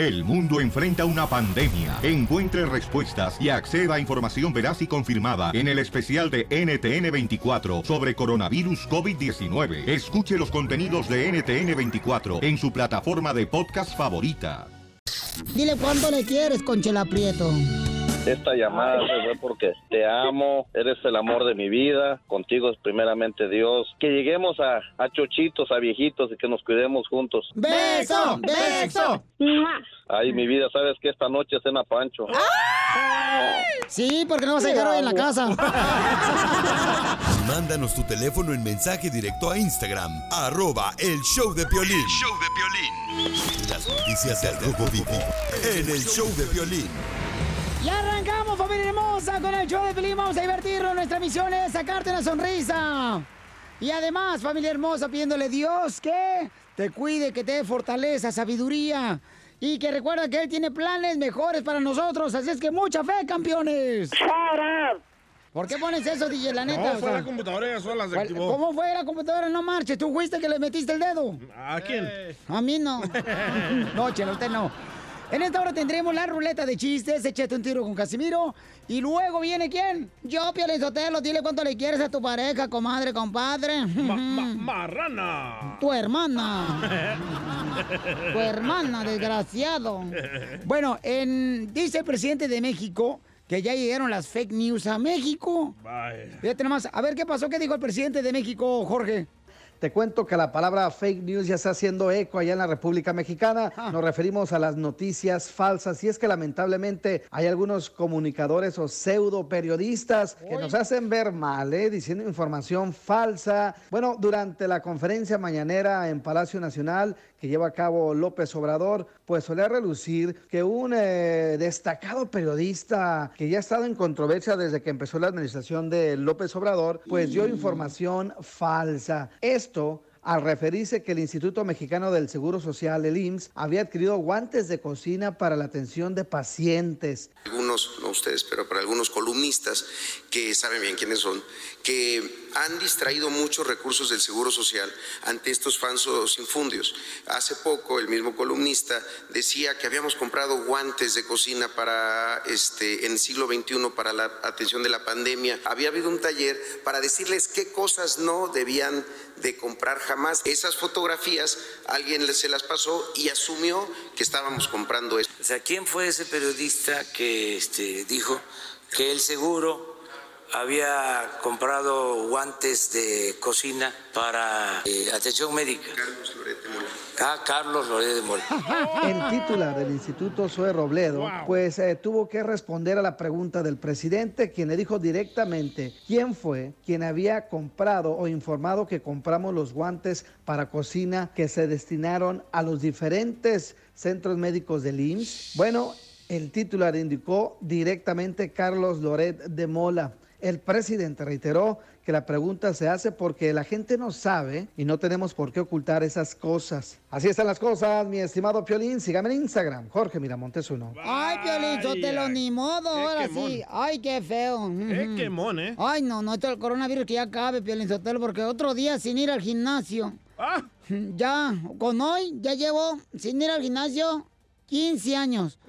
El mundo enfrenta una pandemia. Encuentre respuestas y acceda a información veraz y confirmada en el especial de NTN24 sobre coronavirus COVID-19. Escuche los contenidos de NTN24 en su plataforma de podcast favorita. Dile cuánto le quieres, Conchela Prieto. Esta llamada se fue porque te amo, eres el amor de mi vida, contigo es primeramente Dios. Que lleguemos a, a chochitos, a viejitos y que nos cuidemos juntos. ¡Beso! ¡Beso! Ay, mi vida, sabes que esta noche cena Pancho. Sí, porque no vas a llegar hoy en la casa. Mándanos tu teléfono en mensaje directo a Instagram, arroba el show de Piolín. show de Piolín. Las noticias del Rojo Vivo en el show de Piolín. Y arrancamos, familia hermosa, con el show de Pelín. Vamos a divertirnos. Nuestra misión es sacarte una sonrisa. Y además, familia hermosa, pidiéndole a Dios que te cuide, que te dé fortaleza, sabiduría. Y que recuerda que Él tiene planes mejores para nosotros. Así es que mucha fe, campeones. ¿Por qué pones eso, DJ? La neta. No, o fue sea, la computadora ya sola se ¿cuál- activó. ¿Cómo fue la computadora? No marches. Tú fuiste que le metiste el dedo. ¿A quién? A mí no. No, chelo, usted no. En esta hora tendremos la ruleta de chistes, échate un tiro con Casimiro. Y luego viene quién? Yo, Piolín Sotelo, dile cuánto le quieres a tu pareja, comadre, compadre. Ma- ma- marrana. Tu hermana. Tu hermana, desgraciado. Bueno, en, dice el presidente de México que ya llegaron las fake news a México. Vaya. Fíjate nomás, a ver qué pasó, qué dijo el presidente de México, Jorge. Te cuento que la palabra fake news ya está haciendo eco allá en la República Mexicana. Nos referimos a las noticias falsas y es que lamentablemente hay algunos comunicadores o pseudo periodistas que nos hacen ver mal, ¿eh? diciendo información falsa. Bueno, durante la conferencia mañanera en Palacio Nacional que lleva a cabo López Obrador, pues solía relucir que un eh, destacado periodista que ya ha estado en controversia desde que empezó la administración de López Obrador, pues dio información falsa. Esto al referirse que el Instituto Mexicano del Seguro Social, el IMSS, había adquirido guantes de cocina para la atención de pacientes. algunos, no ustedes, pero para algunos columnistas que saben bien quiénes son, que han distraído muchos recursos del Seguro Social ante estos falsos infundios. Hace poco el mismo columnista decía que habíamos comprado guantes de cocina para este en el siglo XXI para la atención de la pandemia. Había habido un taller para decirles qué cosas no debían de comprar jamás. Esas fotografías alguien se las pasó y asumió que estábamos comprando eso. O sea, ¿quién fue ese periodista que este, dijo que el seguro había comprado guantes de cocina para eh, atención médica? Carlos Loret de Mola. Ah, Carlos Loret de Mola. El titular del Instituto Zoe Robledo, pues eh, tuvo que responder a la pregunta del presidente, quien le dijo directamente quién fue quien había comprado o informado que compramos los guantes para cocina que se destinaron a los diferentes centros médicos del IMSS. Bueno, el titular indicó directamente Carlos Loret de Mola. El presidente reiteró que la pregunta se hace porque la gente no sabe y no tenemos por qué ocultar esas cosas. Así están las cosas, mi estimado Piolín. Sígame en Instagram, Jorge Miramontes uno. Ay, Piolín, Sotelo, ni modo, ahora quemón. sí. Ay, qué feo. Qué quemón, ¿eh? Ay, no, no, esto del coronavirus que ya acabe, Piolín Sotelo, porque otro día sin ir al gimnasio. Ah, Ya, con hoy, ya llevo sin ir al gimnasio 15 años.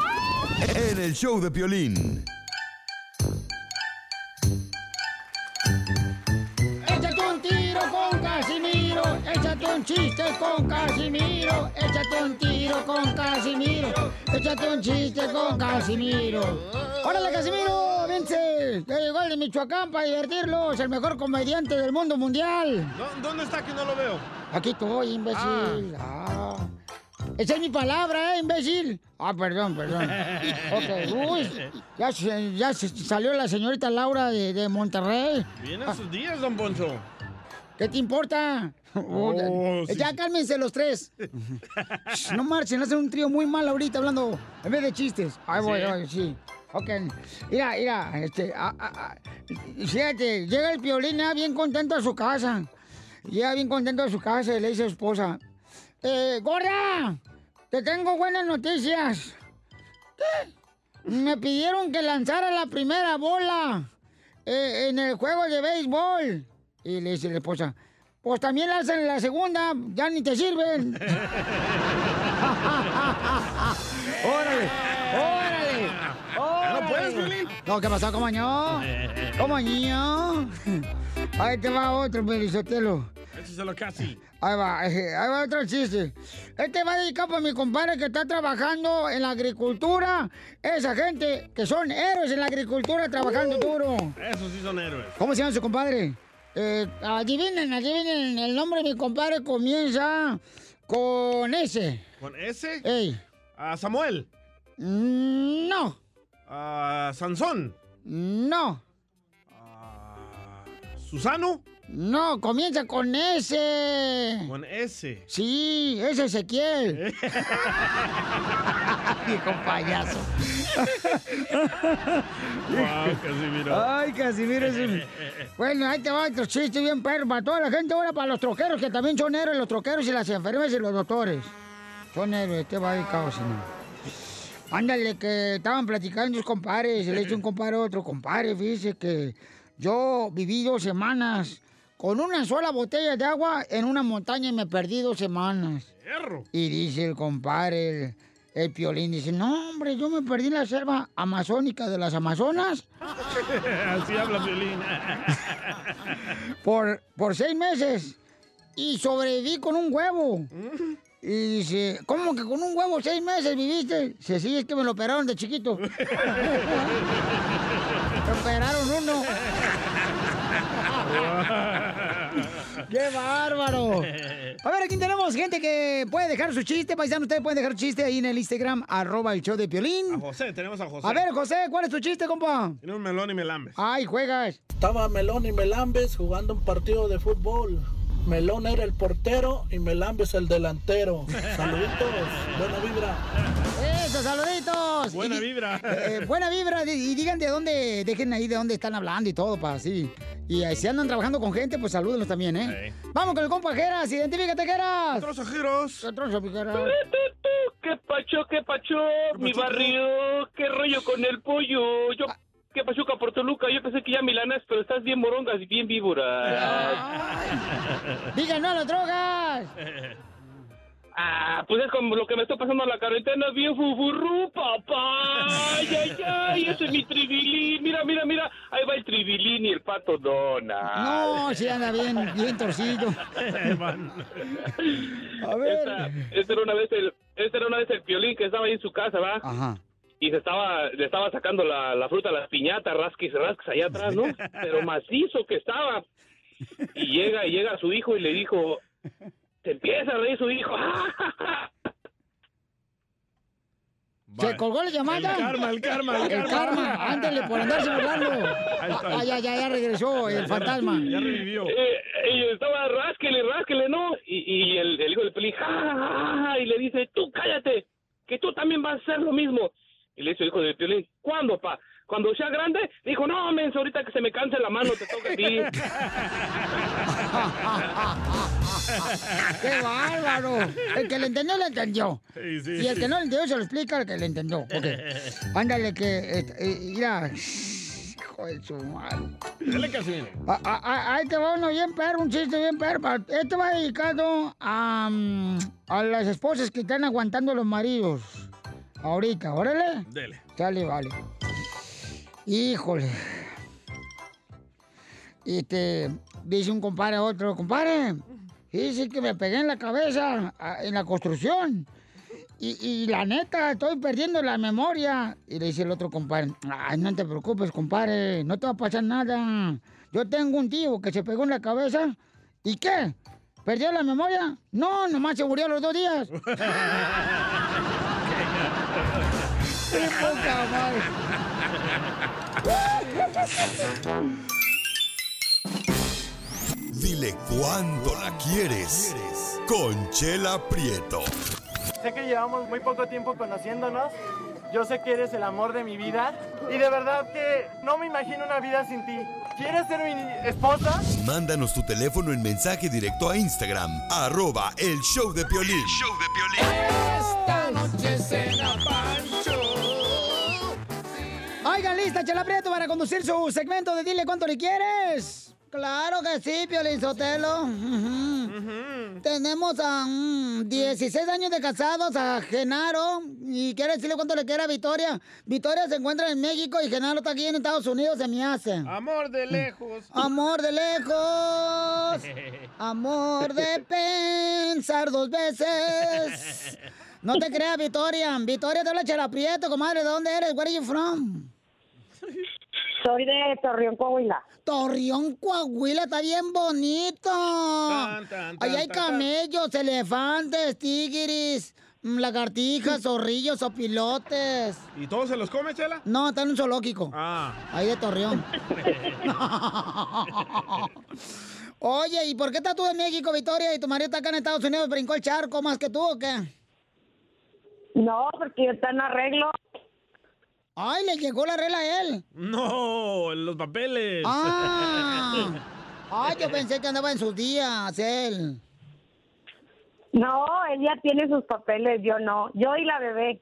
En el show de violín. Échate un tiro con Casimiro, échate un chiste con Casimiro, échate un tiro con Casimiro, échate un chiste con Casimiro. ¡Órale, Casimiro! ¡Vence! Ya llegó el de Michoacán para divertirlos, el mejor comediante del mundo mundial. ¿Dó- ¿Dónde está que no lo veo? Aquí estoy, imbécil. Ah. Esa es mi palabra, ¿eh, imbécil? Ah, perdón, perdón. Ok, uy, ya, se- ya se salió la señorita Laura de, de Monterrey. Vienen sus días, don Poncho. ¿Qué te importa? Oh, ya sí. cálmense los tres. no marchen, hacen un trío muy mal ahorita hablando en vez de chistes. Ay, voy, Sí. sí. Ok. Mira, mira, este, ah, ah, ah, fíjate, llega el piolín ah, bien contento a su casa. Llega bien contento a su casa y le dice a su esposa, eh, gorda, te tengo buenas noticias. ¿Qué? Me pidieron que lanzara la primera bola eh, en el juego de béisbol. Y le dice la esposa, pues también lanzan la segunda, ya ni te sirven. ¡Órale! ¡Órale! ¿Ya no puedes, Piolín? No, ¿qué pasó, comaño? Comaño. Ahí te va otro, Melizotelo. Échaselo casi. Ahí va, eh, ahí va otro chiste. Este va dedicado para mi compadre que está trabajando en la agricultura. Esa gente que son héroes en la agricultura trabajando duro. Esos sí son héroes. ¿Cómo se llama su compadre? Eh, adivinen, adivinen, el nombre de mi compadre comienza con S. ¿Con ese? Ey. A Samuel. Mm, No, A Sansón. no, Susano. No, comienza con S. Con S. Sí, es Ezequiel. Viejo payaso. Wow, Casimiro. Ay, Casimiro es un... Bueno, ahí te va otro chiste bien perro para toda la gente, ahora para los troqueros, que también son héroes, los troqueros y las enfermeras y los doctores. Son héroes, te va dedicado, señor. Ándale, que estaban platicando sus compadres, le dice un compadre a otro, compadre, fíjese que yo viví dos semanas con una sola botella de agua en una montaña y me perdí dos semanas. Y dice el compadre, el, el piolín, dice, no, hombre, yo me perdí en la selva amazónica de las Amazonas Así habla Violín. por, por seis meses y sobreviví con un huevo. Y dice, ¿cómo que con un huevo seis meses viviste? Dice, sí, es que me lo operaron de chiquito. me operaron uno. ¡Qué bárbaro! A ver, aquí tenemos gente que puede dejar su chiste. Paisano, ustedes pueden dejar chiste ahí en el Instagram, arroba el show de A Piolín. José, tenemos a José. A ver, José, ¿cuál es tu chiste, compa? Tiene un melón y melambes. Ay, juegas. Estaba Melón y Melambes jugando un partido de fútbol. Melón era el portero y Melambes el delantero. Saluditos, buena vibra. ¡Eso, saluditos! Buena vibra. eh, eh, buena vibra. Y digan de dónde, dejen ahí de dónde están hablando y todo, para así. Y eh, si andan trabajando con gente, pues salúdenlos también, ¿eh? Vamos con el compa Jeras, identifícate, Jeras. Trozo giros. Trozo. ¿Qué pacho, qué pacho? Mi barrio, qué rollo con el pollo. Yo, qué pachuca por Toluca. Yo pensé que ya milanas, pero estás bien morongas y bien víboras. Digan no a las drogas. Ah, pues es como lo que me está pasando en la carretera, bien fufurru, papá. Ay, ay, ay, ese es mi tribilín. Mira, mira, mira. Ahí va el tribilín y el pato Donald. No, sí anda bien, bien torcido. A ver. Esta, esta era una vez el, esta era una vez el piolín que estaba ahí en su casa, ¿va? Ajá. y se estaba, le estaba sacando la, la fruta a las piñatas, rasquis, rasquis allá atrás, ¿no? Pero macizo que estaba. Y llega, y llega su hijo y le dijo, se empieza a reír su hijo. ¿Se colgó la llamada? El karma, el karma, el El karma. karma, ándale, por andarse burlando. Ahí está. Ah, ya, ya, ya regresó el fantasma. Ya revivió. Eh, y estaba rásquele, rásquele, ¿no? Y, y el, el hijo del pelín, "Ja, ja, ja, ja", y le dice, tú cállate, que tú también vas a hacer lo mismo. Y le dice el hijo del pelín, ¿cuándo, pa? Cuando sea grande, dijo, no, menso, ahorita que se me canse la mano, te toca a ti. ¡Qué bárbaro! El que le entendió, le entendió. Sí, sí, Y el que no le entendió, se lo explica al que le entendió. Ok. Ándale, que. eh, eh, mira. Hijo de su madre. Dale, Casimiro. Ah, ah, ah, Ahí te va uno bien perro, un chiste bien perro. Este va dedicado a, mm, a las esposas que están aguantando los maridos. Ahorita, órale. Dele. Sale, vale. Híjole. Y te dice un compadre a otro, compadre, dice que me pegué en la cabeza en la construcción. Y, y la neta, estoy perdiendo la memoria. Y le dice el otro compadre, ay, no te preocupes, compadre, no te va a pasar nada. Yo tengo un tío que se pegó en la cabeza. ¿Y qué? ¿Perdió la memoria? No, nomás se murió a los dos días. ¡Qué poca madre! Dile cuándo la quieres. Conchela Prieto. Sé que llevamos muy poco tiempo conociéndonos. Yo sé que eres el amor de mi vida. Y de verdad que no me imagino una vida sin ti. ¿Quieres ser mi esposa? Mándanos tu teléfono en mensaje directo a Instagram, arroba el show de Piolín. Esta noche cena Pancho. Oigan, lista, Chela Prieto, para conducir su segmento de Dile Cuánto Le Quieres. Claro que sí, Piolín Sotelo. Tenemos a mm, 16 años de casados a Genaro y quiere decirle cuánto le quiere a Victoria. Victoria se encuentra en México y Genaro está aquí en Estados Unidos, se me hace. Amor de lejos. Amor de lejos. Amor de pensar dos veces. No te creas, Victoria. Victoria te habla Chela Prieto, comadre. ¿De dónde eres? Where are you from? Soy de Torreón, Coahuila. Torreón, Coahuila, está bien bonito. Tan, tan, Ahí hay tan, tan. camellos, elefantes, tigris, mm, lagartijas, zorrillos, opilotes. ¿Y todos se los come, Chela? No, está en un zoológico. Ah. Ahí de Torreón. Oye, ¿y por qué estás tú en México, Victoria, y tu marido está acá en Estados Unidos? ¿Brincó el charco más que tú o qué? No, porque está en arreglo. Ay, le llegó la regla a él. No, los papeles. Ah. Ay, yo pensé que andaba en sus días, él. No, él ya tiene sus papeles, yo no. Yo y la bebé.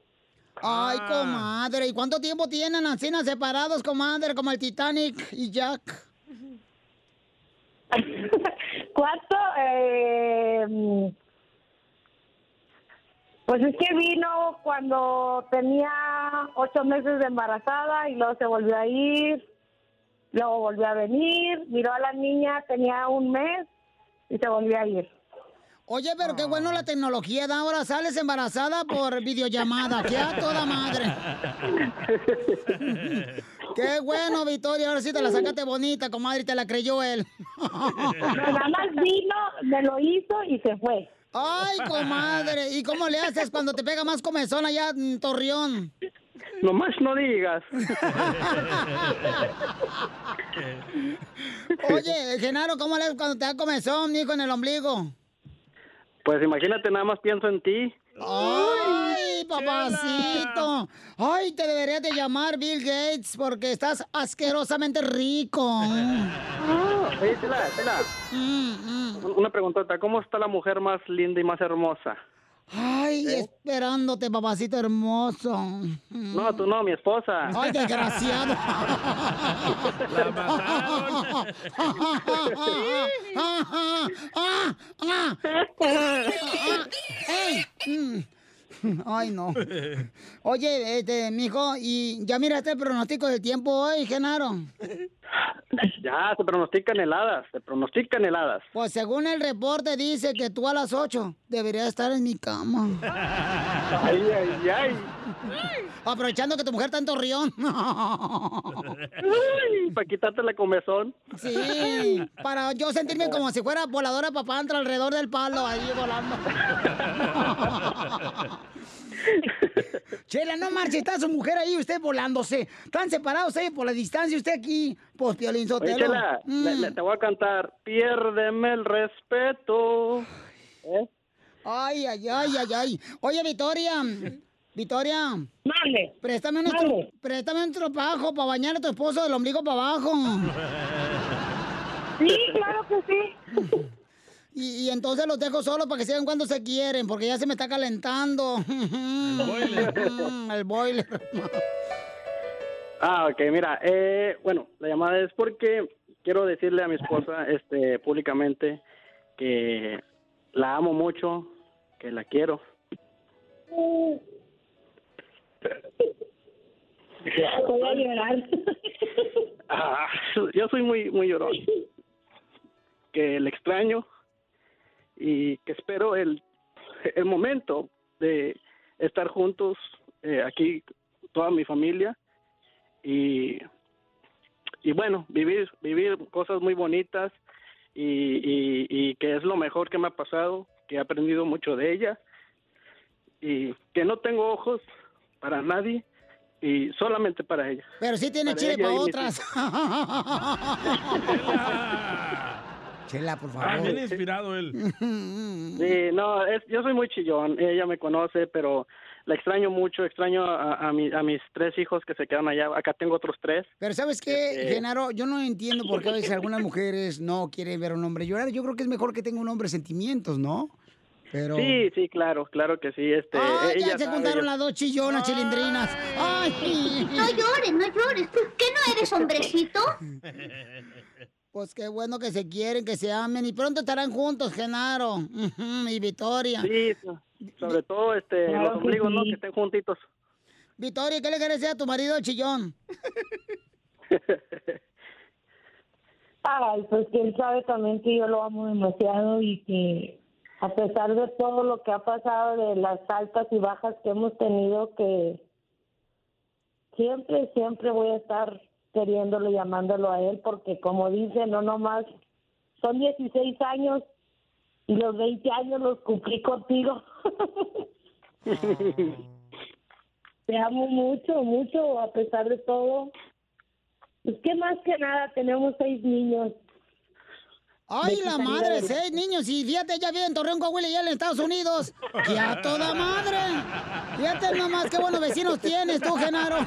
Ay, Ah. comadre, ¿y cuánto tiempo tienen así separados, comadre, como el Titanic y Jack? ¿Cuánto? Eh, pues es que vino cuando tenía ocho meses de embarazada y luego se volvió a ir, luego volvió a venir, miró a la niña, tenía un mes y se volvió a ir. Oye, pero qué bueno la tecnología, da ahora sales embarazada por videollamada, que a toda madre. Qué bueno, Victoria, ahora sí te la sacaste bonita, comadre, y te la creyó él. Nada más vino, me lo hizo y se fue. Ay, comadre, ¿y cómo le haces cuando te pega más comezón allá en Torreón? Nomás no digas. Oye, Genaro, ¿cómo le haces cuando te da comezón, hijo, en el ombligo? Pues imagínate, nada más pienso en ti. ¡Ay, papacito! ¡Ay, te deberías de llamar Bill Gates porque estás asquerosamente rico! Oye, Chela, Chela, Mm, un- una preguntota. ¿Cómo está la mujer más linda y más hermosa? ¡Ay, esperándote, papacito hermoso! No, tú no, mi esposa. ¡Ay, desgraciado! ¡Ey! Mm. Ay, no. Oye, este, mijo, ¿y ya miraste el pronóstico del tiempo hoy, Genaro? Ya, se pronostican heladas, se pronostican heladas. Pues según el reporte dice que tú a las 8 deberías estar en mi cama. Ay, ay, ay. Aprovechando que tu mujer está en Torreón. Para quitarte la comezón. Sí, para yo sentirme como si fuera voladora papandra alrededor del palo ahí volando. Chela, no marche, está su mujer ahí, usted volándose. Están separados ahí por la distancia, usted aquí, pues Piolín Oye, Sotelo. Chela, Mm. le- le- te voy a cantar. Piérdeme el respeto. ¿Eh? Ay, ay, ay, ay, ay. Oye, Victoria, Victoria. Mande. Préstame préstame un tropajo para bañar a tu esposo del ombligo para abajo. Sí, claro que sí. Y, y entonces los dejo solos para que sigan cuando se quieren, porque ya se me está calentando. El boiler. El boiler. Ah, ok, mira, eh, bueno, la llamada es porque quiero decirle a mi esposa, este, públicamente que la amo mucho, que la quiero. Voy a llorar. Ah, yo soy muy, muy llorón. Que le extraño y que espero el, el momento de estar juntos eh, aquí, toda mi familia y, y bueno, vivir, vivir cosas muy bonitas y, y, y que es lo mejor que me ha pasado, que he aprendido mucho de ella y que no tengo ojos para nadie y solamente para ella. Pero sí tiene Para chile para otras. Chela, por Ah, favor. bien inspirado él. Sí, no, es, yo soy muy chillón, ella me conoce, pero la extraño mucho, extraño a, a, mi- a mis tres hijos que se quedan allá, acá tengo otros tres. Pero ¿sabes qué, Este- Genaro? Yo no entiendo por qué a veces algunas mujeres no quieren ver a un hombre llorar. Yo creo que es mejor que tenga un hombre sentimientos, ¿no? Pero... Sí, sí, claro, claro que sí. Este, ¡Ay, ella ya se sabe, juntaron yo- las dos chillonas, chilindrinas! ¡Ay! No llores, no llores. ¿Tú qué no eres hombrecito? Pues qué bueno que se quieren, que se amen y pronto estarán juntos, Genaro y Victoria. Sí, so- sobre todo este, Claro los que ombligos, ¿no? Que estén juntitos. Victoria, ¿qué le quieres decir a tu marido el chillón? Ay, pues que él sabe también que yo lo amo demasiado y que a pesar de todo lo que ha pasado, de las altas y bajas que hemos tenido, que siempre, siempre voy a estar queriéndolo, llamándolo a él, porque como dice, no nomás, son 16 años y los 20 años los cumplí contigo. Te amo mucho, mucho, a pesar de todo. Es que más que nada tenemos seis niños. ¡Ay, la madre! Seis niños y fíjate, ya vive en Torreón, Coahuila y ya en Estados Unidos. ¡Que a toda madre! Fíjate nomás qué buenos vecinos tienes tú, Genaro.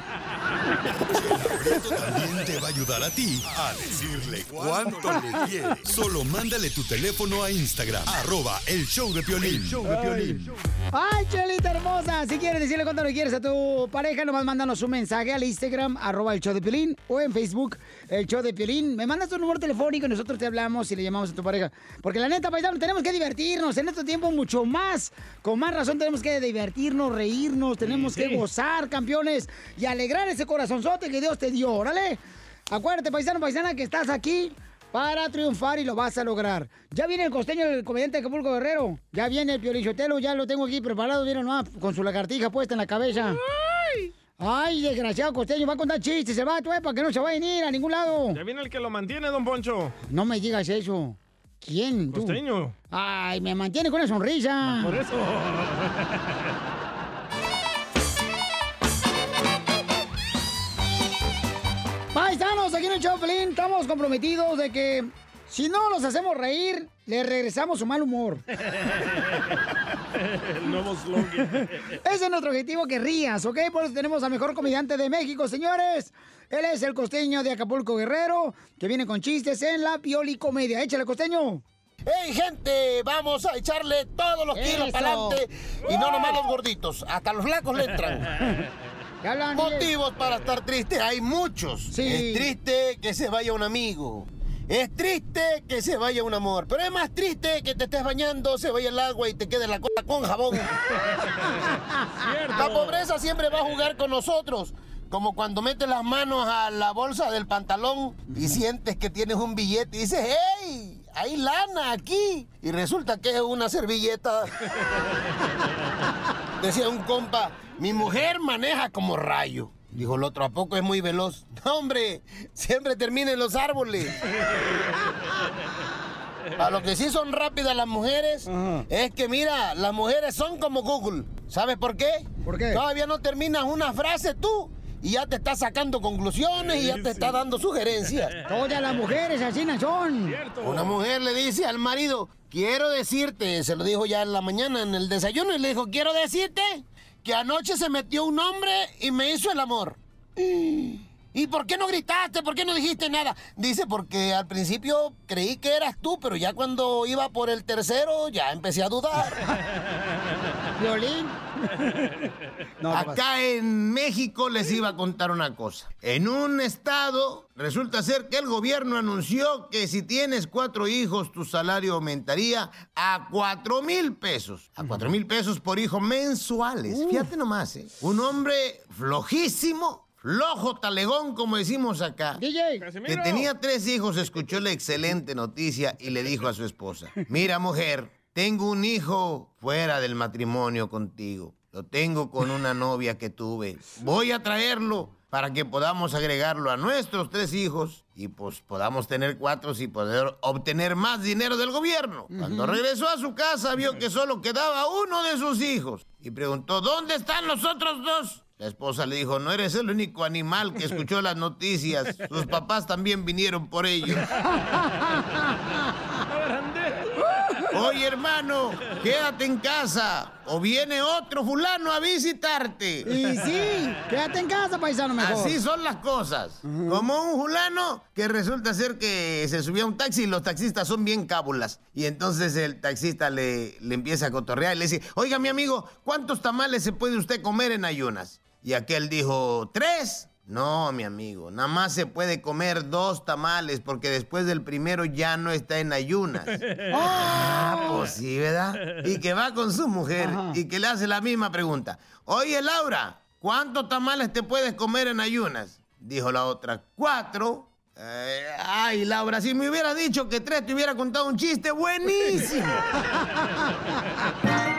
Esto también te va a ayudar a ti a decirle cuánto le quieres. Solo mándale tu teléfono a Instagram, arroba el show de Piolín. show de Piolín. ¡Ay, Chelita hermosa! Si quieres decirle cuánto le quieres a tu pareja, nomás mándanos un mensaje al Instagram, arroba el show de Piolín, o en Facebook, el show de Piolín. Me mandas tu número telefónico y nosotros te hablamos y le llamamos a tu pareja. Porque la neta, paisano, tenemos que divertirnos. En este tiempo mucho más. Con más razón tenemos que divertirnos, reírnos, tenemos que gozar, campeones, y alegrar ese corazonzote que Dios te dio. ¡Órale! Acuérdate, paisano, paisana, que estás aquí para triunfar y lo vas a lograr. Ya viene el costeño, el comediante de Acapulco Guerrero. Ya viene el piolichotelo, ya lo tengo aquí preparado, vieron nomás, con su lagartija puesta en la cabeza. Ay, desgraciado costeño, va a contar chistes, se va, tú, eh, para que no se vaya a ir a ningún lado. Ya viene el que lo mantiene, don Poncho. No me digas eso. ¿Quién? tú? Costeño. Ay, me mantiene con una sonrisa. Por eso. Paisanos, aquí en el show, Pelín, estamos comprometidos de que si no los hacemos reír, le regresamos su mal humor. el nuevo slogan. Ese es nuestro objetivo, que rías, ¿ok? Por eso tenemos al mejor comediante de México, señores. Él es el costeño de Acapulco Guerrero, que viene con chistes en la Pioli Comedia. Échale, costeño. ¡Hey, gente! Vamos a echarle todos los kilos para adelante. Y no nomás los gorditos, hasta los flacos le entran. Motivos para estar triste hay muchos. Es triste que se vaya un amigo. Es triste que se vaya un amor. Pero es más triste que te estés bañando, se vaya el agua y te quede la cola con jabón. La pobreza siempre va a jugar con nosotros. Como cuando metes las manos a la bolsa del pantalón y sientes que tienes un billete y dices, ¡Hey! Hay lana aquí. Y resulta que es una servilleta. Decía un compa, mi mujer maneja como rayo. Dijo el otro, ¿a poco es muy veloz? No, hombre, siempre termina en los árboles. A lo que sí son rápidas las mujeres es que, mira, las mujeres son como Google. ¿Sabes por qué? ¿Por qué? Todavía no terminas una frase tú y ya te está sacando conclusiones y ya te está dando sugerencias. Todas las mujeres así no son. Una mujer le dice al marido, quiero decirte, se lo dijo ya en la mañana en el desayuno y le dijo, quiero decirte que anoche se metió un hombre y me hizo el amor. ¿Y por qué no gritaste? ¿Por qué no dijiste nada? Dice, porque al principio creí que eras tú, pero ya cuando iba por el tercero ya empecé a dudar. Violín. Acá en México les iba a contar una cosa. En un estado resulta ser que el gobierno anunció que si tienes cuatro hijos tu salario aumentaría a cuatro mil pesos. A cuatro mil pesos por hijo mensuales. Fíjate nomás, ¿eh? Un hombre flojísimo. Flojo talegón, como decimos acá. Que tenía tres hijos, escuchó la excelente noticia y le dijo a su esposa: Mira, mujer, tengo un hijo fuera del matrimonio contigo. Lo tengo con una novia que tuve. Voy a traerlo para que podamos agregarlo a nuestros tres hijos y pues podamos tener cuatro y poder obtener más dinero del gobierno. Cuando regresó a su casa vio que solo quedaba uno de sus hijos y preguntó, ¿dónde están los otros dos? La esposa le dijo, no eres el único animal que escuchó las noticias. Sus papás también vinieron por ellos. Oye, hermano, quédate en casa. O viene otro fulano a visitarte. Y sí, quédate en casa, paisano, mejor. Así son las cosas. Como un fulano que resulta ser que se subió a un taxi y los taxistas son bien cábulas. Y entonces el taxista le, le empieza a cotorrear y le dice, oiga, mi amigo, ¿cuántos tamales se puede usted comer en ayunas? Y aquel dijo, ¿tres? No, mi amigo, nada más se puede comer dos tamales porque después del primero ya no está en ayunas. Ah, pues sí, ¿verdad? Y que va con su mujer y que le hace la misma pregunta. Oye, Laura, ¿cuántos tamales te puedes comer en ayunas? Dijo la otra, cuatro. Eh, ay, Laura, si me hubiera dicho que tres te hubiera contado un chiste buenísimo.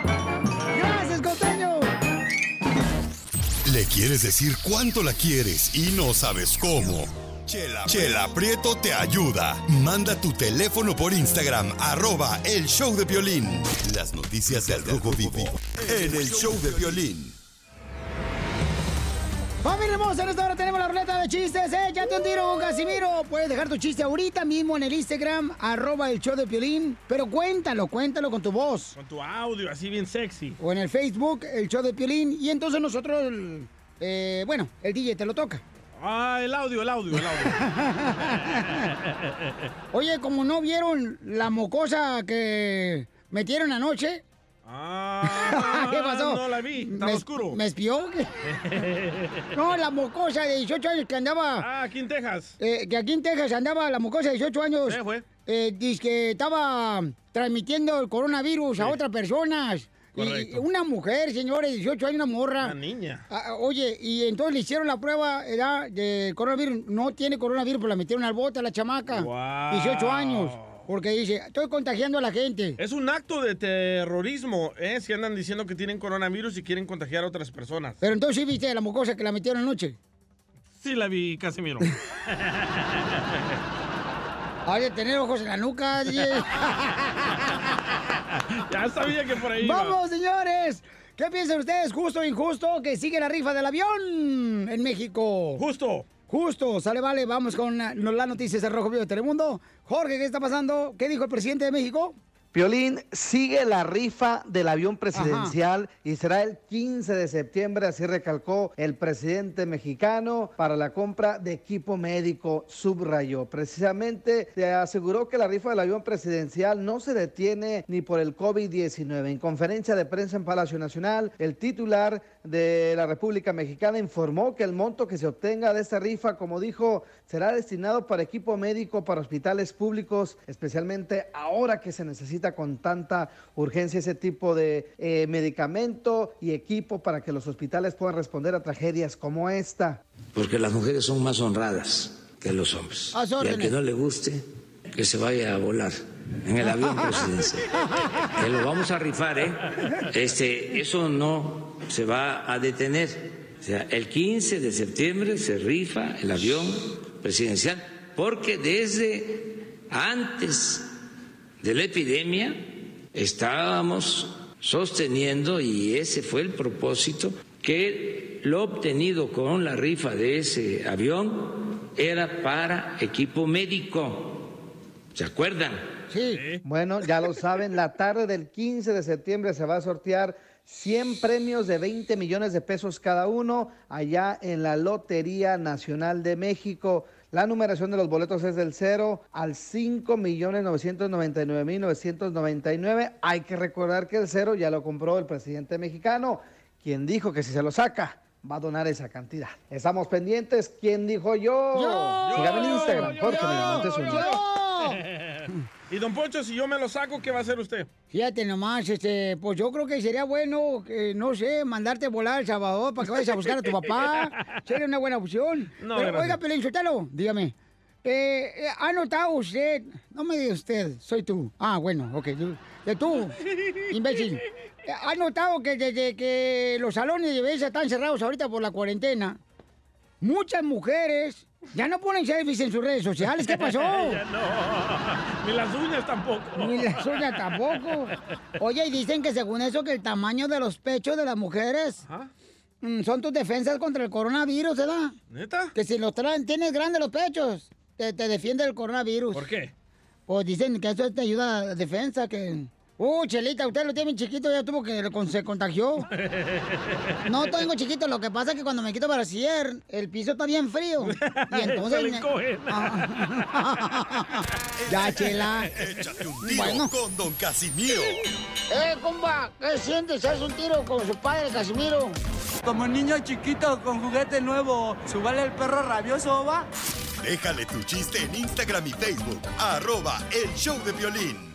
Le quieres decir cuánto la quieres y no sabes cómo. Chela, Chela Prieto te ayuda. Manda tu teléfono por Instagram, arroba el show de violín. Las noticias del Rojo Vivo en el show de violín. Familia hermosa, en esta hora tenemos la ruleta de chistes. Échate un tiro con Casimiro. Puedes dejar tu chiste ahorita mismo en el Instagram, arroba el show de Piolín. Pero cuéntalo, cuéntalo con tu voz. Con tu audio, así bien sexy. O en el Facebook, el show de Piolín. Y entonces nosotros, eh, bueno, el DJ te lo toca. Ah, el audio, el audio, el audio. Oye, como no vieron la mocosa que metieron anoche. Ah, ¿Qué pasó? No la vi, estaba ¿Me- oscuro. ¿Me espió? No, la mocosa de 18 años que andaba. Ah, aquí en Texas. Eh, que aquí en Texas andaba la mocosa de 18 años. Sí, fue. Eh, dice que estaba transmitiendo el coronavirus a otras personas. Y una mujer, señores, de 18 años, una morra. Una niña. Ah, oye, y entonces le hicieron la prueba era de coronavirus. No tiene coronavirus, pero la metieron al bote a la chamaca. Wow. 18 años. Porque dice, estoy contagiando a la gente. Es un acto de terrorismo, ¿eh? Si andan diciendo que tienen coronavirus y quieren contagiar a otras personas. Pero entonces sí viste la mocosa que la metieron anoche. Sí la vi, Casimiro. Hay de tener ojos en la nuca, ya sabía que por ahí iba. ¡Vamos, señores! ¿Qué piensan ustedes? ¿Justo o injusto que sigue la rifa del avión en México? Justo. Justo, sale, vale, vamos con las noticias de Rojo Vivo de Telemundo. Jorge, ¿qué está pasando? ¿Qué dijo el presidente de México? Piolín sigue la rifa del avión presidencial y será el 15 de septiembre, así recalcó el presidente mexicano, para la compra de equipo médico, subrayó. Precisamente se aseguró que la rifa del avión presidencial no se detiene ni por el COVID-19. En conferencia de prensa en Palacio Nacional, el titular de la República Mexicana informó que el monto que se obtenga de esta rifa, como dijo, será destinado para equipo médico para hospitales públicos, especialmente ahora que se necesita con tanta urgencia ese tipo de eh, medicamento y equipo para que los hospitales puedan responder a tragedias como esta. Porque las mujeres son más honradas que los hombres. Y al que no le guste, que se vaya a volar en el avión presidencial. Que lo vamos a rifar, ¿eh? Este, eso no se va a detener. O sea, el 15 de septiembre se rifa el avión presidencial porque desde antes de la epidemia estábamos sosteniendo, y ese fue el propósito, que lo obtenido con la rifa de ese avión era para equipo médico. ¿Se acuerdan? Sí. Bueno, ya lo saben, la tarde del 15 de septiembre se va a sortear 100 premios de 20 millones de pesos cada uno allá en la Lotería Nacional de México. La numeración de los boletos es del 0 al 5 millones 999 mil 999. Hay que recordar que el cero ya lo compró el presidente mexicano, quien dijo que si se lo saca va a donar esa cantidad. Estamos pendientes. ¿Quién dijo yo? Yo. Sígame en Instagram, yo, Jorge yo, Miramontes. Y don Poncho, si yo me lo saco, ¿qué va a hacer usted? Fíjate nomás, este, pues yo creo que sería bueno, que, no sé, mandarte volar El Salvador para que vayas a buscar a tu papá. Sería una buena opción. No, Pero, oiga, Pelín, suéltalo, dígame. Eh, eh, ¿Ha notado usted? No me diga usted, soy tú. Ah, bueno, ok. De tú, imbécil. Eh, ¿Ha notado que desde que los salones de belleza están cerrados ahorita por la cuarentena, muchas mujeres ya no ponen selfies en sus redes sociales? ¿Qué pasó? ya no. Ni las uñas tampoco. Ni las uñas tampoco. Oye, y dicen que según eso que el tamaño de los pechos de las mujeres mm, son tus defensas contra el coronavirus, ¿verdad? ¿Neta? Que si los traen, tienes grandes los pechos, te, te defiende del coronavirus. ¿Por qué? Pues dicen que eso te ayuda a defensa, que Uh, Chelita, usted lo tiene bien chiquito, ya tuvo que se contagió. No tengo chiquito, lo que pasa es que cuando me quito para brasier, el piso está bien frío. Y entonces. Se le me- ya, Chela. Échate un tiro Bueno. con Don Casimiro. Eh, compa, ¿qué sientes? ¿Haz un tiro con su padre, Casimiro? Como niño chiquito con juguete nuevo, ¿subale el perro rabioso, va? Déjale tu chiste en Instagram y Facebook. Arroba El Show de Violín.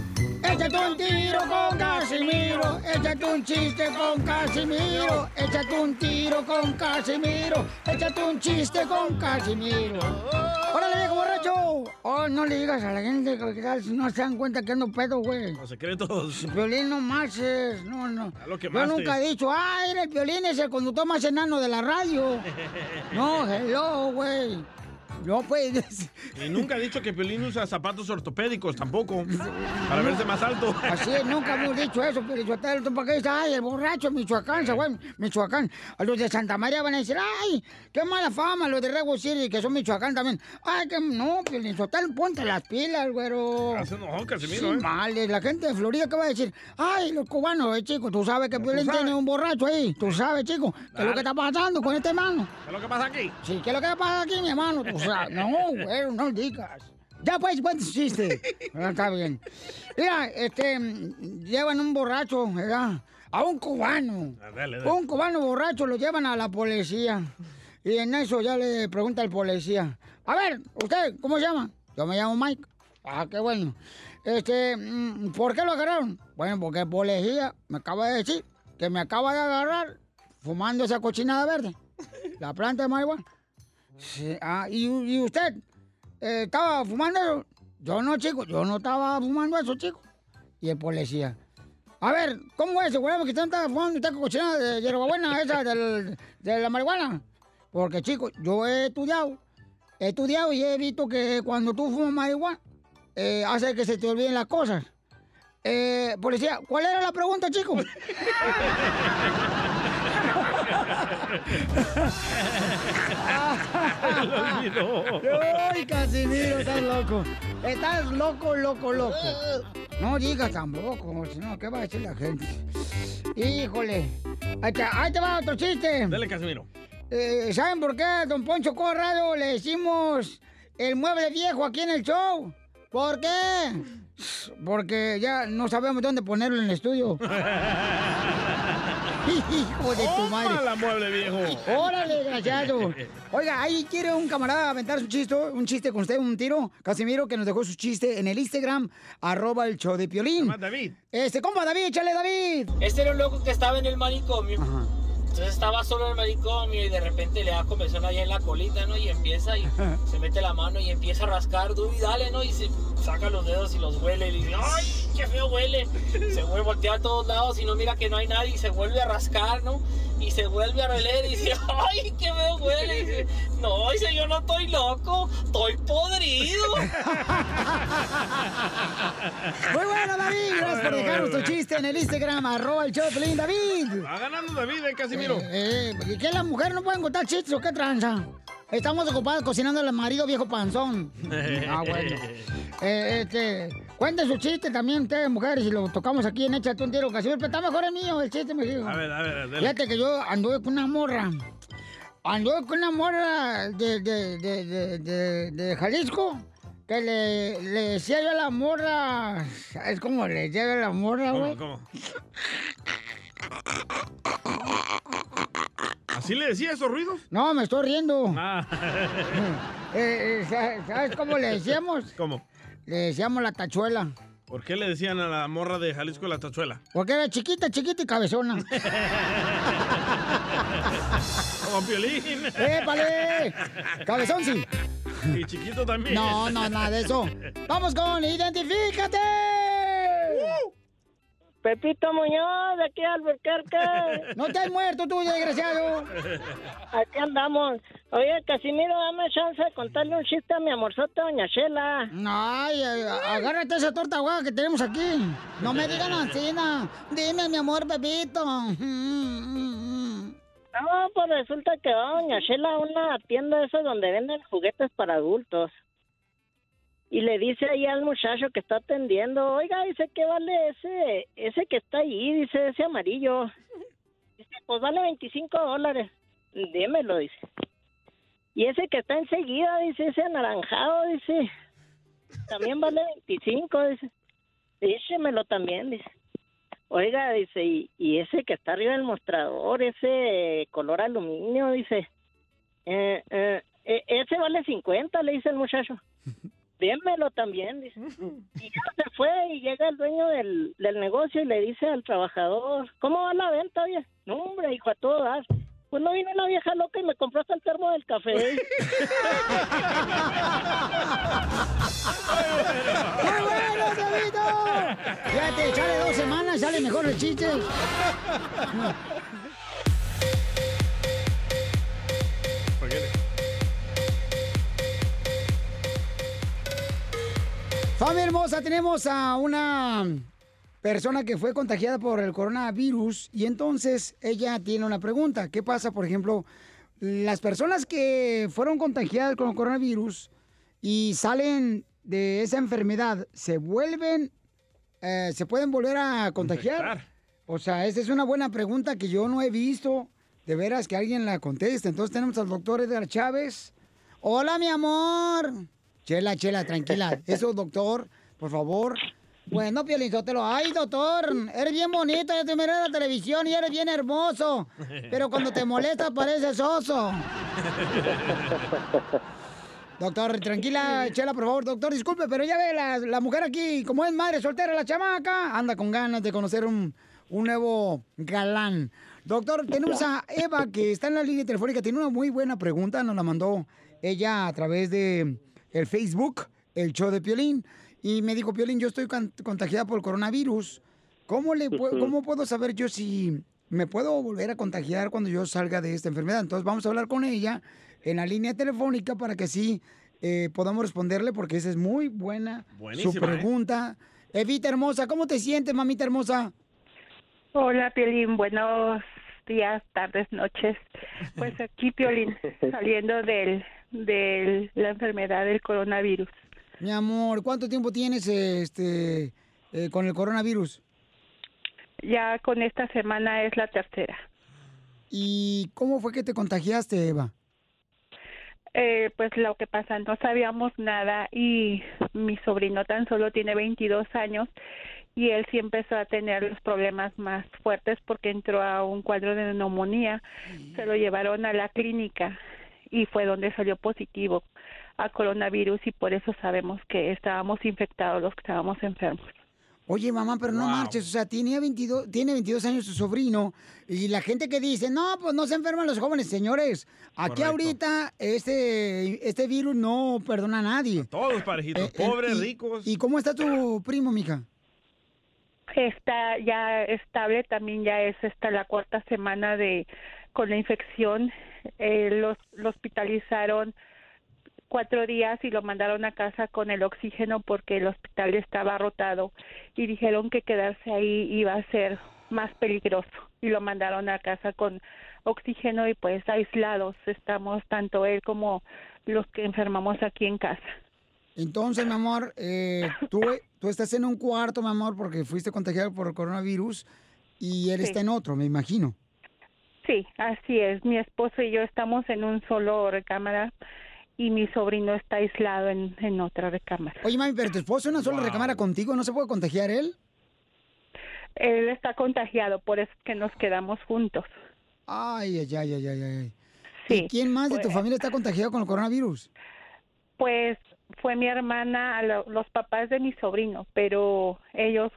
Échate un tiro con Casimiro, échate un chiste con Casimiro, échate un tiro con Casimiro, échate un chiste con Casimiro. ¡Órale, viejo borracho! Oh, no le digas a la gente que no se dan cuenta que ando pedo, güey. Los secretos. Violín no marches, no, no. A lo que Yo más nunca he dicho, ah, era el violín es el conductor más enano de la radio. No, hello, güey. No, pues. Y nunca ha dicho que Pelín usa zapatos ortopédicos tampoco. Para verse más alto. Así es, nunca hemos dicho eso, pero yo ¿para qué dice, ay, el borracho Michoacán, se fue Michoacán. A los de Santa María van a decir, ay, qué mala fama, los de Rego City, que son Michoacán también. Ay, que no, Piolín Sotelo, ponte las pilas, güero. Hace enojón, Casimiro, Sí, ¿eh? males, la gente de Florida, ¿qué va a decir? Ay, los cubanos, eh, chico, tú sabes que Piolín tiene un borracho ahí, tú sabes, chico, ¿qué es lo que está pasando con este hermano? ¿Qué es lo que pasa aquí? Sí, ¿qué es lo que pasa aquí, mi hermano? Tú sabes, no, güero, no digas. Ya pues, cuenta su chiste. Ah, Está bien. Mira, este, llevan un borracho, ¿verdad? A un cubano. Ah, dale, dale. Un cubano borracho lo llevan a la policía. Y en eso ya le pregunta el policía. A ver, ¿usted cómo se llama? Yo me llamo Mike. Ah, qué bueno. Este, mm, ¿por qué lo agarraron? Bueno, porque el policía me acaba de decir que me acaba de agarrar fumando esa cochinada verde. La planta de marihuana. Sí, ah, ¿y, y usted eh, estaba fumando eso? Yo no, chico, yo no estaba fumando eso, chico. Y el policía. A ver, ¿cómo es? Seguramente que estaba fumando usted cochinada de hierbabuena esa del- de la marihuana. Porque, chico, yo he estudiado, he estudiado y he visto que cuando tú fumas marihuana, eh, hace que se te olviden las cosas. Eh, policía, ¿cuál era la pregunta, chico? Ay, Casimiro, estás loco. Estás loco, loco, loco. No digas tampoco, si no, ¿qué va a decir la gente? Híjole. Ahí te, ahí te va otro chiste. Dale, Casimiro. Eh, ¿Saben por qué a don Poncho Corrado le decimos el mueble viejo aquí en el show? ¿Por qué? Porque ya no sabemos dónde ponerlo en el estudio. Hijo de tu madre. ¡Tómala, mueble viejo! Órale, desgraciado. Oiga, ahí quiere un camarada aventar su chiste, un chiste con usted, un tiro. Casimiro, que nos dejó su chiste en el Instagram, arroba el show de Piolín. David. Este, compa, David, échale, David. Este era un loco que estaba en el manicomio. Entonces estaba solo en el manicomio y de repente le da comezón allá en la colita, ¿no? Y empieza y se mete la mano y empieza a rascar, du y dale, ¿no? Y se saca los dedos y los huele y dice, ¡ay, qué feo huele! Se vuelve a voltear a todos lados y no mira que no hay nadie y se vuelve a rascar, ¿no? Y se vuelve a reler y dice, ¡ay, qué feo huele! Y dice, no, dice, yo no estoy loco, estoy podrido. Muy bueno, David. Gracias por dejarnos tu chiste en el Instagram, arroba el Piolín. David. Va ganando David, ¿eh, Casimiro? Eh, eh, ¿Y qué las mujeres no pueden contar chistes o qué tranza? Estamos ocupados cocinando al marido viejo panzón. Ah, bueno. Eh, este, cuenten su chiste también ustedes, mujeres, y lo tocamos aquí en Échate un tiro, Casimiro. Pero está mejor el mío, el chiste, me dijo. A ver, a ver, dale. Fíjate que yo anduve con una morra. Anduve con una morra de, de, de, de, de- Jalisco. Que le, le decía yo a la morra. ¿Sabes cómo le decía yo a la morra, güey? ¿Cómo, cómo? ¿Así le decía esos ruidos? No, me estoy riendo. Ah. Eh, eh, sa- ¿Sabes cómo le decíamos? ¿Cómo? Le decíamos la tachuela. ¿Por qué le decían a la morra de Jalisco la tachuela? Porque era chiquita, chiquita y cabezona. Como Piolín. ¡Épale! Cabezón sí. Y chiquito también. No, no, nada de eso. Vamos con Identifícate. Pepito Muñoz, de aquí a Albuquerque. No te has muerto tú, desgraciado. Aquí andamos. Oye, Casimiro, dame chance de contarle un chiste a mi amorzote, doña Chela. Ay, agárrate esa torta ahogada que tenemos aquí. No me digan así, no. Dime, mi amor, Pepito. No, pues resulta que va doña Chela a una tienda esa donde venden juguetes para adultos. Y le dice ahí al muchacho que está atendiendo, oiga, dice, ¿qué vale ese, ese que está ahí? Dice, ese amarillo. Dice, pues vale 25 dólares. Démelo, dice. Y ese que está enseguida, dice, ese anaranjado, dice, también vale 25, dice. Dícemelo también, dice. Oiga, dice, y, y ese que está arriba del mostrador, ese color aluminio, dice, eh, eh, e- ese vale 50, le dice el muchacho. Démelo también, dice. Y ya se fue y llega el dueño del, del negocio y le dice al trabajador, ¿cómo va la venta, oye? No, hombre, hijo, a todo dar. Pues no vino una vieja loca y me compró hasta el termo del café. ¡Qué bueno! Fíjate, sale dos semanas, sale mejor el chiste. Familia hermosa, tenemos a una persona que fue contagiada por el coronavirus y entonces ella tiene una pregunta. ¿Qué pasa, por ejemplo, las personas que fueron contagiadas con el coronavirus y salen de esa enfermedad, se vuelven, eh, se pueden volver a contagiar? O sea, esa es una buena pregunta que yo no he visto. De veras que alguien la conteste. Entonces tenemos al doctor Edgar Chávez. Hola, mi amor. Chela, chela, tranquila. Eso, doctor, por favor. Bueno, Piolizotelo. Ay, doctor, eres bien bonito. Yo te miré en la televisión y eres bien hermoso. Pero cuando te molesta pareces oso. Doctor, tranquila, Chela, por favor. Doctor, disculpe, pero ya ve la, la mujer aquí, como es madre soltera, la chamaca, anda con ganas de conocer un, un nuevo galán. Doctor, tenemos a Eva, que está en la línea telefónica. Tiene una muy buena pregunta. Nos la mandó ella a través de el Facebook, el show de Piolín. Y me dijo, Piolín, yo estoy con- contagiada por el coronavirus. ¿Cómo, le. ¿Cómo puedo saber yo si me puedo volver a contagiar cuando yo salga de esta enfermedad? Entonces vamos a hablar con ella en la línea telefónica para que sí eh, podamos responderle, porque esa es muy buena Buenísima, su ¿eh? pregunta. Evita hermosa, ¿cómo te sientes, mamita hermosa? Hola, Piolín. Buenos días, tardes, noches. Pues aquí, Piolín, saliendo del, de la enfermedad del coronavirus. Mi amor, ¿cuánto tiempo tienes este eh, con el coronavirus? Ya con esta semana es la tercera. ¿Y cómo fue que te contagiaste, Eva? Eh, pues lo que pasa, no sabíamos nada y mi sobrino tan solo tiene 22 años y él sí empezó a tener los problemas más fuertes porque entró a un cuadro de neumonía. Se lo llevaron a la clínica y fue donde salió positivo a coronavirus y por eso sabemos que estábamos infectados los que estábamos enfermos. Oye, mamá, pero no marches, o sea, tiene 22, tiene 22 años su sobrino y la gente que dice, no, pues no se enferman los jóvenes, señores. Aquí Correcto. ahorita este, este virus no perdona a nadie. Todos parejitos, Eh, eh, pobres, y- ricos. ¿Y cómo está tu primo, mija? Está ya estable, también ya es esta la cuarta semana de con la infección. Eh, los, lo hospitalizaron cuatro días y lo mandaron a casa con el oxígeno porque el hospital estaba rotado y dijeron que quedarse ahí iba a ser más peligroso y lo mandaron a casa con oxígeno y pues aislados estamos tanto él como los que enfermamos aquí en casa. Entonces, mi amor, eh, tú, tú estás en un cuarto, mi amor, porque fuiste contagiado por el coronavirus y él Sí. está en otro, me imagino. Sí, así es. Mi esposo y yo estamos en un solo recámara y mi sobrino está aislado en, en otra recámara. Oye, mami, pero tu esposo en una sola recámara contigo, ¿no se puede contagiar él? Él está contagiado, por eso es que nos quedamos juntos. Ay, ay, ay, ay, ay, ay. Sí, ¿Y quién más de tu pues- familia está contagiado con el coronavirus? Pues fue mi hermana, a lo- los papás de mi sobrino, pero ellos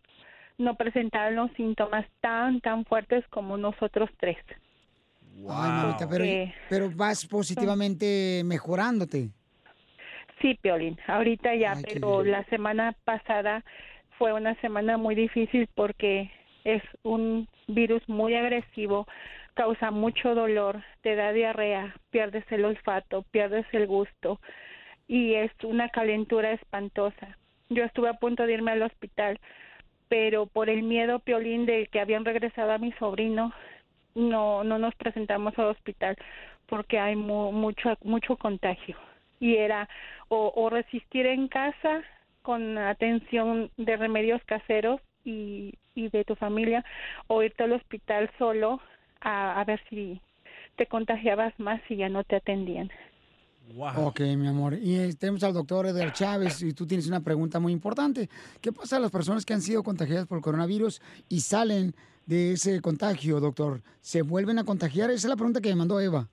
no presentaron los síntomas tan, tan fuertes como nosotros tres. Ay, mamita, pero, pero vas positivamente mejorándote. Sí, Piolín, ahorita ya, Ay, pero la semana pasada fue una semana muy difícil porque Es un virus muy agresivo, causa mucho dolor, te da diarrea, pierdes el olfato, pierdes el gusto y es una calentura espantosa. Yo estuve a punto de irme al hospital, pero por el miedo piolín de que habían regresado a mi sobrino, no no nos presentamos al hospital porque hay mu- mucho mucho contagio y era o, o resistir en casa con atención de remedios caseros y, y de tu familia o irte al hospital solo a, a ver si te contagiabas más y ya no te atendían. Ok, mi amor. Y eh, tenemos al doctor Edgar Chávez y tú tienes una pregunta muy importante. ¿Qué pasa a las personas que han sido contagiadas por coronavirus y salen de ese contagio, doctor? ¿Se vuelven a contagiar? Esa es la pregunta que me mandó Eva.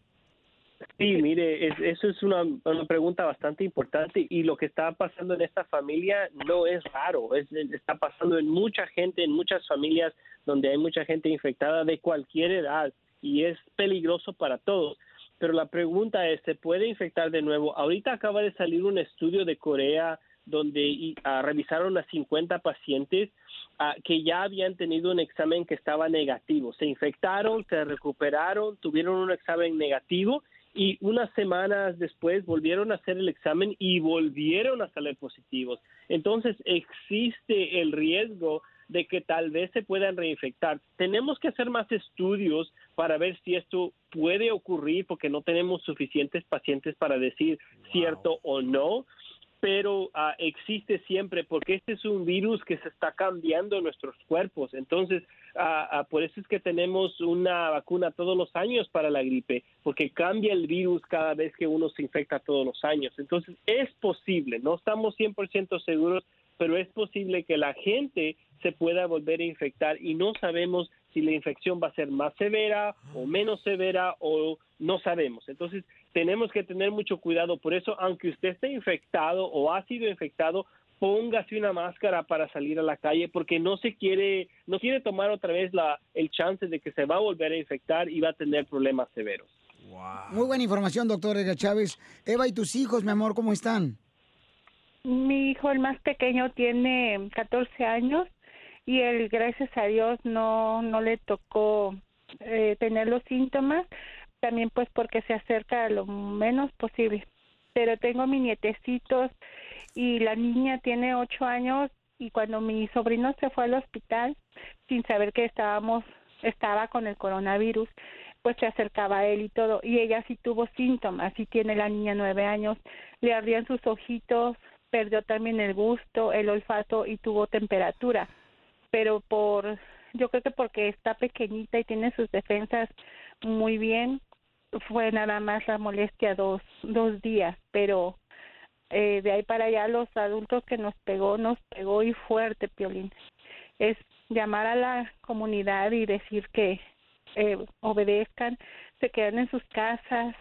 Sí, mire, es- eso es una, una pregunta bastante importante y lo que está pasando en esta familia no es raro, es, está pasando en mucha gente, en muchas familias donde hay mucha gente infectada de cualquier edad y es peligroso para todos. Pero la pregunta es, ¿se puede infectar de nuevo? Ahorita acaba de salir un estudio de Corea donde ah, revisaron a 50 pacientes ah, que ya habían tenido un examen que estaba negativo. Se infectaron, se recuperaron, tuvieron un examen negativo y unas semanas después volvieron a hacer el examen y volvieron a salir positivos. Entonces existe el riesgo de que tal vez se puedan reinfectar. Tenemos que hacer más estudios para ver si esto puede ocurrir porque no tenemos suficientes pacientes para decir cierto o no, pero ah, existe siempre porque este es un virus que se está cambiando en nuestros cuerpos. Entonces, ah, ah, por eso es que tenemos una vacuna todos los años para la gripe, porque cambia el virus cada vez que uno se infecta todos los años. Entonces, es posible, no estamos 100% seguros, pero es posible que la gente se pueda volver a infectar y no sabemos si la infección va a ser más severa o menos severa o no sabemos. Entonces, tenemos que tener mucho cuidado. Por eso, aunque usted esté infectado o ha sido infectado, póngase una máscara para salir a la calle porque no se quiere, no quiere tomar otra vez la, el chance de que se va a volver a infectar y va a tener problemas severos. Muy buena información, doctor Edgar Chávez. Eva, ¿y tus hijos, mi amor, cómo están? Mi hijo, el más pequeño, tiene 14 años y él, gracias a Dios, no, no le tocó eh, tener los síntomas, también pues porque se acerca lo menos posible. Pero tengo mis nietecitos y la niña tiene 8 años y cuando mi sobrino se fue al hospital sin saber que estábamos estaba con el coronavirus, pues se acercaba a él y todo, y ella sí tuvo síntomas, sí tiene la niña nueve años, le ardían sus ojitos, perdió también el gusto, el olfato y tuvo temperatura, pero por, yo creo que porque está pequeñita y tiene sus defensas muy bien, fue nada más la molestia dos, dos días, pero eh, de ahí para allá los adultos que nos pegó, nos pegó y fuerte, Piolín. Es llamar a la comunidad y decir que eh, obedezcan, se queden en sus casas,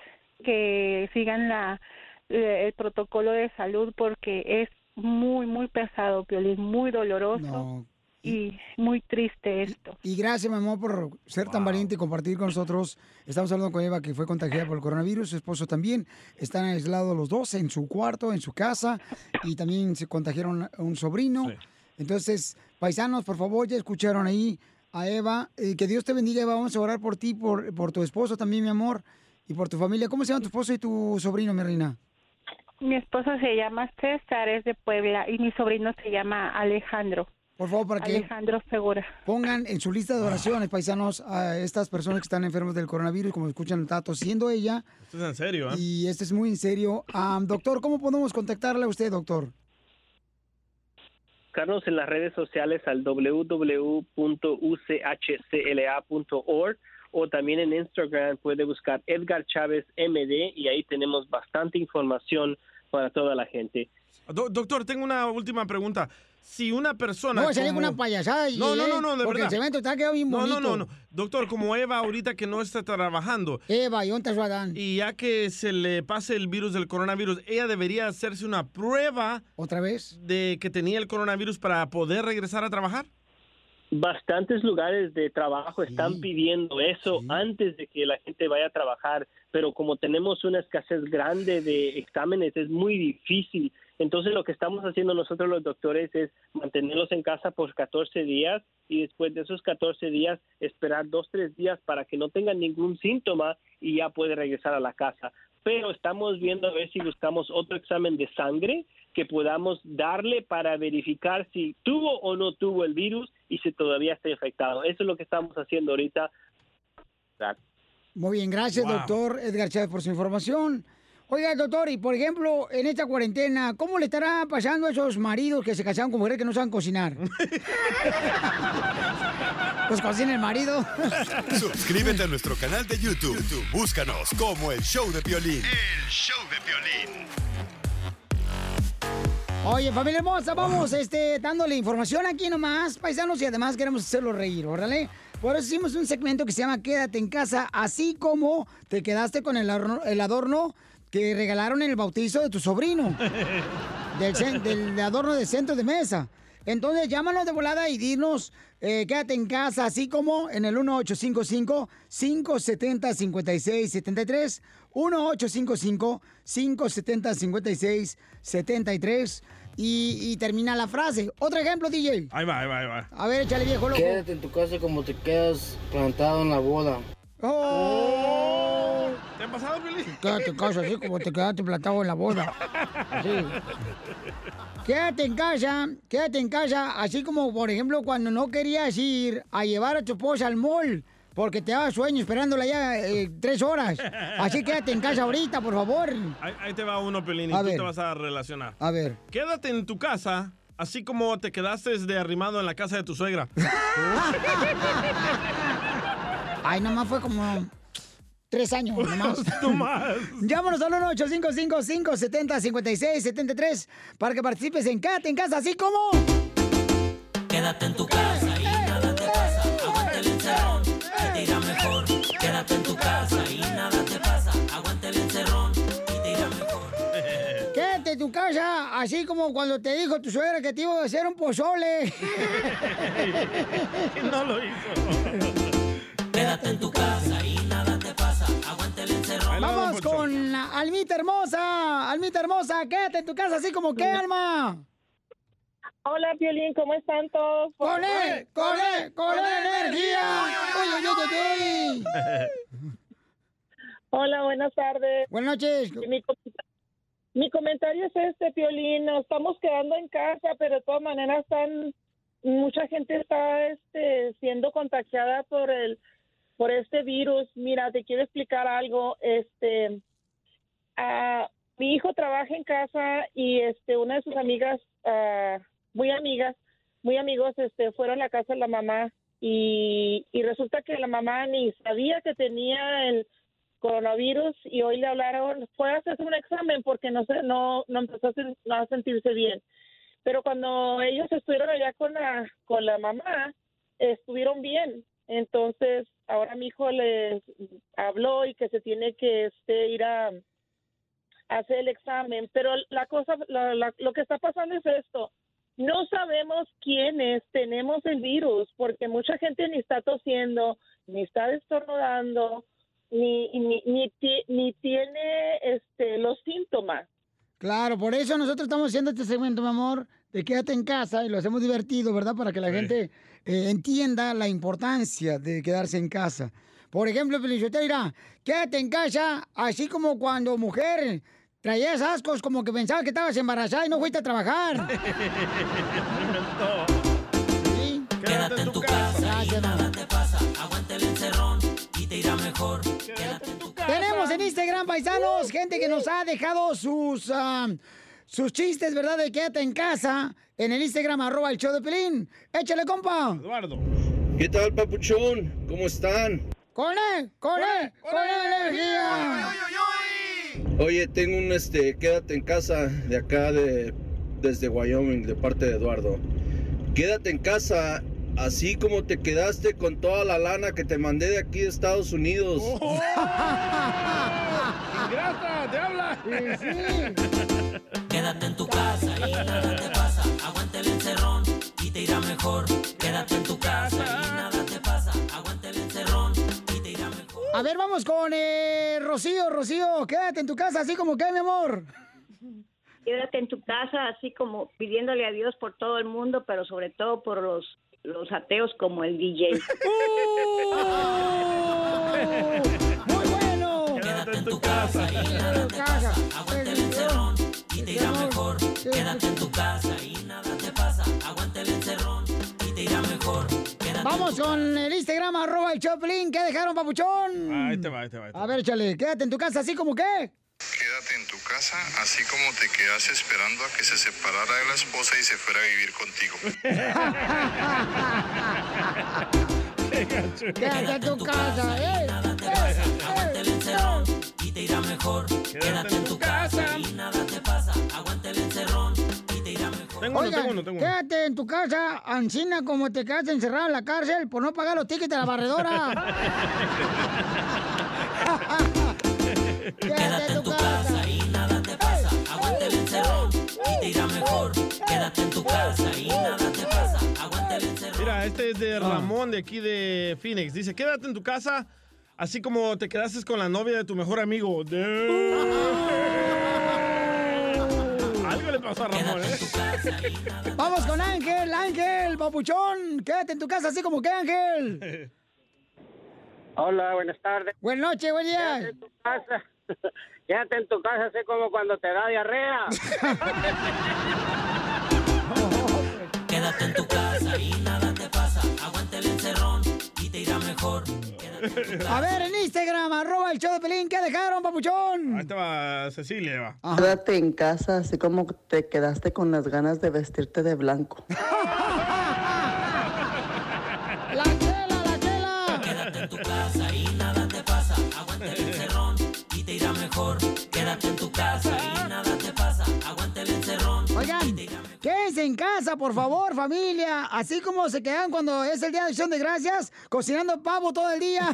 que sigan la eh, el protocolo de salud porque es muy muy pesado, Piolín, muy doloroso. Y muy triste esto. Y gracias, mi amor, por ser tan valiente y compartir con nosotros. Estamos hablando con Eva, que fue contagiada por el coronavirus, su esposo también. Están aislados los dos en su cuarto, en su casa, y también se contagiaron a un sobrino. Entonces, paisanos, por favor, ya escucharon ahí a Eva. Eh, que Dios te bendiga, Eva. Vamos a orar por ti, por, por tu esposo también, mi amor, y por tu familia. ¿Cómo se llama tu esposo y tu sobrino, mi reina? Mi esposo se llama César, es de Puebla, y mi sobrino se llama Alejandro. Por favor, para que Alejandro Segura. pongan en su lista de oraciones, paisanos, a estas personas que están enfermos del coronavirus, como escuchan, está tosiendo ella. Esto es en serio, ¿eh? Y este es muy en serio. Am, doctor, ¿cómo podemos contactarle a usted, doctor? buscarnos en las redes sociales al www.uchcla.org o también en Instagram puede buscar Edgar Chávez MD y ahí tenemos bastante información para toda la gente. Do- doctor, tengo una última pregunta. Si una persona. No, sería como- una payasada. y, No, no, no, no, de porque verdad. el cemento está quedado bien No, bonito. no, no, no. Doctor, como Eva ahorita que no está trabajando. Eva, ¿y dónde está su Adán? Y ya que se le pase el virus del coronavirus, ella debería hacerse una prueba. ¿Otra vez? De que tenía el coronavirus para poder regresar a trabajar. Bastantes lugares de trabajo están pidiendo eso antes de que la gente vaya a trabajar, pero como tenemos una escasez grande de exámenes es muy difícil. Entonces lo que estamos haciendo nosotros los doctores es mantenerlos en casa por 14 días y después de esos 14 días esperar dos, tres días para que no tengan ningún síntoma y ya puede regresar a la casa. Pero estamos viendo a ver si buscamos otro examen de sangre que podamos darle para verificar si tuvo o no tuvo el virus y si todavía está infectado. Eso es lo que estamos haciendo ahorita. Muy bien, gracias, Wow. doctor Edgar Chávez, por su información. Oiga, doctor, y por ejemplo, en esta cuarentena, ¿cómo le estará pasando a esos maridos que se casaron con mujeres que no saben cocinar? pues cocina el marido. Suscríbete a nuestro canal de YouTube. YouTube, Búscanos como el show de violín. El show de violín. Oye, familia hermosa, vamos este, dándole información aquí nomás, paisanos, y además queremos hacerlo reír, órale. Por eso hicimos un segmento que se llama Quédate en casa, así como te quedaste con el adorno, el adorno que regalaron en el bautizo de tu sobrino, del, adorno de centro de mesa. Entonces, llámanos de volada y dinos, eh, quédate en casa, así como en el 1855-570-5673, 1855-570-5673, y, y termina la frase. Otro ejemplo, DJ. Ahí va, ahí va, ahí va. A ver, échale viejo loco. Quédate en tu casa como te quedas plantado en la boda. Oh. ¿Te ha pasado, Piolín? Quédate en casa, así como te quedaste plantado en la boda. Así. Quédate en casa, quédate en casa, así como, por ejemplo, cuando no querías ir a llevar a tu esposa al mall porque te daba sueño esperándola ya eh, tres horas. Así quédate en casa ahorita, por favor. Ahí, ahí te va uno, Pelín, y A tú ver. te vas a relacionar. A ver. Quédate en tu casa, así como te quedaste de arrimado en la casa de tu suegra. Ay, nomás fue como tres años, nomás. No más. Llámanos al 1-855-570-5673 para que participes en Quédate en casa, así como... Quédate en tu casa y nada te pasa. Aguanta el encerrón y te irá mejor. Quédate en tu casa y nada te pasa. Aguanta el encerrón y te irá mejor. Quédate en tu casa, así como cuando te dijo tu suegra que te iba a hacer un pozole. no lo hizo. Quédate en tu casa y nada pasa. Aguanta el encerrón. Vamos con Almita hermosa. Almita hermosa, quédate en tu casa, así como que, Alma. Hola, Piolín, ¿cómo están todos? ¡Con él! ¡Con él! ¡Con energía! ¡Uy, uy, uy, uy, uy! Hola, buenas tardes. Buenas noches. Mi, com- mi comentario es este, Piolín. Nos estamos quedando en casa, pero de todas maneras están, mucha gente está este, siendo contagiada por el por este virus. Mira, te quiero explicar algo. Este, ah, mi hijo trabaja en casa y este, una de sus amigas, ah, muy amigas, muy amigos, este, fueron a la casa de la mamá y, resulta que la mamá ni sabía que tenía el coronavirus y hoy le hablaron, fue a hacerse un examen porque no se, no, no empezó a, no a sentirse bien. Pero cuando ellos estuvieron allá con la, con la mamá, estuvieron bien. Entonces, ahora mi hijo les habló y que se tiene que este, ir a, a hacer el examen. Pero la cosa, la- la- lo que está pasando es esto. No sabemos quiénes tenemos el virus porque mucha gente ni está tosiendo, ni está estornudando, ni, ni, ni, ti- ni tiene este, los síntomas. Claro, por eso nosotros estamos haciendo este segmento, mi amor, de quédate en casa y lo hacemos divertido, ¿verdad? Para que la gente eh, entienda la importancia de quedarse en casa. Por ejemplo, Felicitero, mira, quédate en casa, así como cuando mujer traías ascos, como que pensabas que estabas embarazada y no fuiste a trabajar. Sí. Quédate en tu casa y nada te pasa. Aguanta el encerrón y te irá mejor. Quédate en tu casa. Tenemos en Instagram, paisanos, gente que nos ha dejado sus, ah, sus chistes, ¿verdad? De quédate en casa en el Instagram, arroba el show de Pelín. Échale, compa. Eduardo. ¿Qué tal, papuchón? ¿Cómo están? ¡Con él! ¡Con él! ¡Con él energía! Oye, tengo un este, quédate en casa de acá de desde Wyoming, de parte de Eduardo. Quédate en casa así como te quedaste con toda la lana que te mandé de aquí de Estados Unidos. ¡Ingrata, te habla! Quédate en tu casa y nada te pasa. Aguante el encerrón y te irá mejor. Quédate en tu casa y nada te pasa. Aguante el encerrón y te irá mejor. A ver, vamos con eh, Rocío. Rocío, quédate en tu casa, así como que, mi amor. Quédate en tu casa, así como pidiéndole a Dios por todo el mundo, pero sobre todo por los, los ateos como el DJ. ¡Muy bueno! Quédate en tu casa y nada te pasa. Aguante el encerrón y te irá mejor. Quédate en tu casa y mejor. Quédate Vamos con el Instagram, arroba el Choplin. ¿Qué dejaron, papuchón? Ahí te va, ahí te va. ahí te va. A ver, chale, quédate en tu casa, así como que. Quédate en tu casa, así como te quedas esperando a que se separara de la esposa y se fuera a vivir contigo. Quédate en tu casa, eh. Aguante el encerrón y te irá mejor. Quédate en tu casa y nada te pasa. Tengo uno, Oigan, tengo uno, tengo uno. quédate en tu casa, ancina como te quedas encerrado en la cárcel por no pagar los tickets de la barredora. Quédate en tu casa y nada te pasa. Aguante el encerrón y te irá mejor. Quédate en tu casa y nada te pasa. Aguante el encerrón. Mira, este es de Ramón de aquí de Phoenix. Dice, quédate en tu casa, así como te quedaste con la novia de tu mejor amigo. Algo le pasó a Ramón, ¿eh? Vamos con Ángel, Ángel, papuchón. Quédate en tu casa, así como que Ángel. Hola, buenas tardes. Buenas noches, buen día. Quédate en tu casa. Quédate en tu casa, así como cuando te da diarrea. Quédate en tu casa y nada te pasa. Aguante el encerrón mejor. A ver, en Instagram, arroba el show de Pelín. ¿Qué dejaron, papuchón? Ahí te va Cecilia, va. Quédate en casa, así como te quedaste con las ganas de vestirte de blanco. ¡La chela, la chela! Quédate en tu casa y nada te pasa. Aguante el encerrón y te irá mejor. Quédate en tu casa quédense en casa, por favor, familia. Así como se quedan cuando es el día de acción de gracias, cocinando pavo todo el día.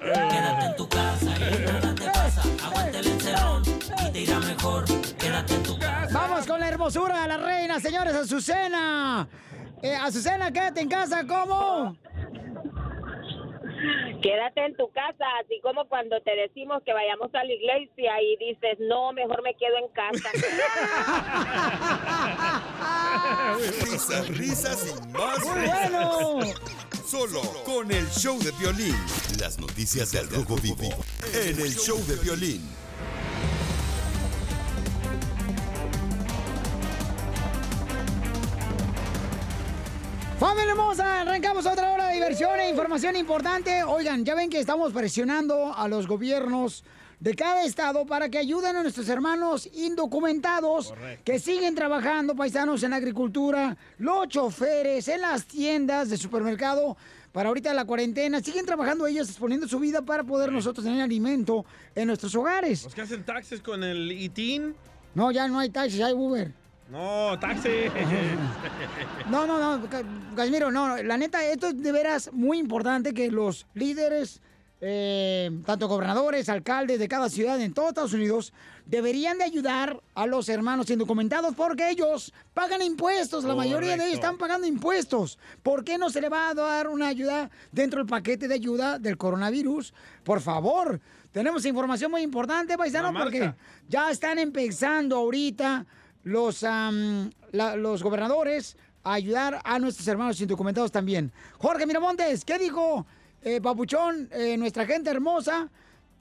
Quédate en tu casa y nada te pasa. Aguante el encerrón y te irá mejor. Quédate en tu casa. Vamos con la hermosura de la reina, señores, Azucena. Eh, Azucena, quédate en casa, ¿cómo? Quédate en tu casa, así como cuando te decimos que vayamos a la iglesia y dices, no, mejor me quedo en casa. Risas, risas y más ¡Muy bueno! Solo con el show de violín. Las noticias del Rojo Vivo en el show de violín. ¡Familia hermosa! Arrancamos otra hora de diversión e información importante. Oigan, ya ven que estamos presionando a los gobiernos de cada estado para que ayuden a nuestros hermanos indocumentados que siguen trabajando, paisanos, en la agricultura, los choferes, en las tiendas de supermercado. Para ahorita la cuarentena, siguen trabajando ellos, exponiendo su vida para poder nosotros tener alimento en nuestros hogares. Los que hacen taxis con el ITIN. No, ya no hay taxis, hay Uber. No, taxi. No, no, no, Ca- Casimiro, no, la neta, esto es de veras muy importante que los líderes, eh, tanto gobernadores, alcaldes de cada ciudad en todo Estados Unidos, deberían de ayudar a los hermanos indocumentados porque ellos pagan impuestos, la mayoría de ellos están pagando impuestos. ¿Por qué no se le va a dar una ayuda dentro del paquete de ayuda del coronavirus? Por favor, tenemos información muy importante, paisano, porque ya están empezando ahorita los, los gobernadores ayudar a nuestros hermanos indocumentados también. Jorge Miramontes, ¿qué dijo eh, Papuchón, eh, nuestra gente hermosa?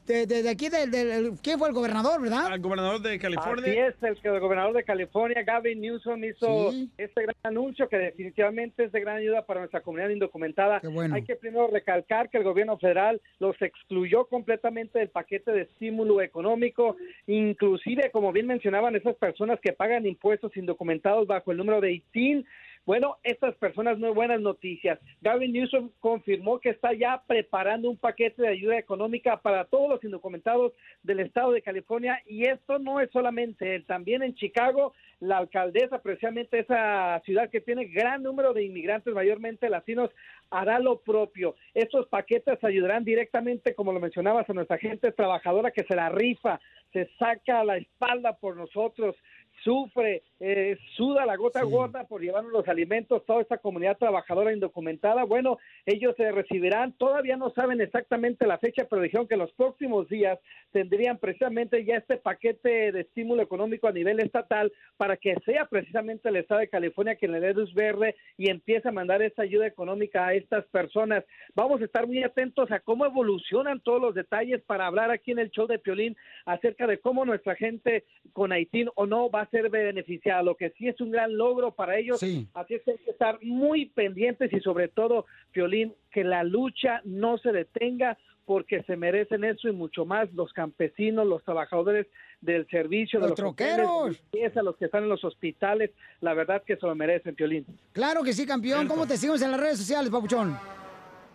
De, de- de aquí, del, del- ¿quién fue el gobernador, verdad? El gobernador de California. Así es, el, que el gobernador de California, Gavin Newsom, hizo Sí. este gran anuncio que definitivamente es de gran ayuda para nuestra comunidad indocumentada. bueno. Hay que primero recalcar que el gobierno federal los excluyó completamente del paquete de estímulo económico, inclusive, como bien mencionaban, esas personas que pagan impuestos indocumentados bajo el número de ITIN, Bueno, estas personas no buenas noticias. Gavin Newsom confirmó que está ya preparando un paquete de ayuda económica para todos los indocumentados del estado de California y esto no es solamente él, también en Chicago la alcaldesa, precisamente esa ciudad que tiene gran número de inmigrantes, mayormente latinos, hará lo propio. Estos paquetes ayudarán directamente, como lo mencionabas, a nuestra gente trabajadora que se la rifa, se saca la espalda por nosotros, sufre, eh, suda la gota a gota por llevarnos los alimentos, toda esta comunidad trabajadora indocumentada. Bueno, ellos se recibirán, todavía no saben exactamente la fecha, pero dijeron que en los próximos días tendrían precisamente ya este paquete de estímulo económico a nivel estatal para que sea precisamente el estado de California quien le dé luz verde y empiece a mandar esa ayuda económica a estas personas. Vamos a estar muy atentos a cómo evolucionan todos los detalles para hablar aquí en el show de Piolín acerca de cómo nuestra gente con Haití o no va a ser beneficiada, lo que sí es un gran logro para ellos. Así es que hay que estar muy pendientes y sobre todo, Piolín, que la lucha no se detenga porque se merecen eso y mucho más los campesinos, los trabajadores del servicio, Los de los troqueros. hoteles, los que están en los hospitales, la verdad que se lo merecen, Piolín. Claro que sí, campeón. ¿Cómo te seguimos en las redes sociales, papuchón?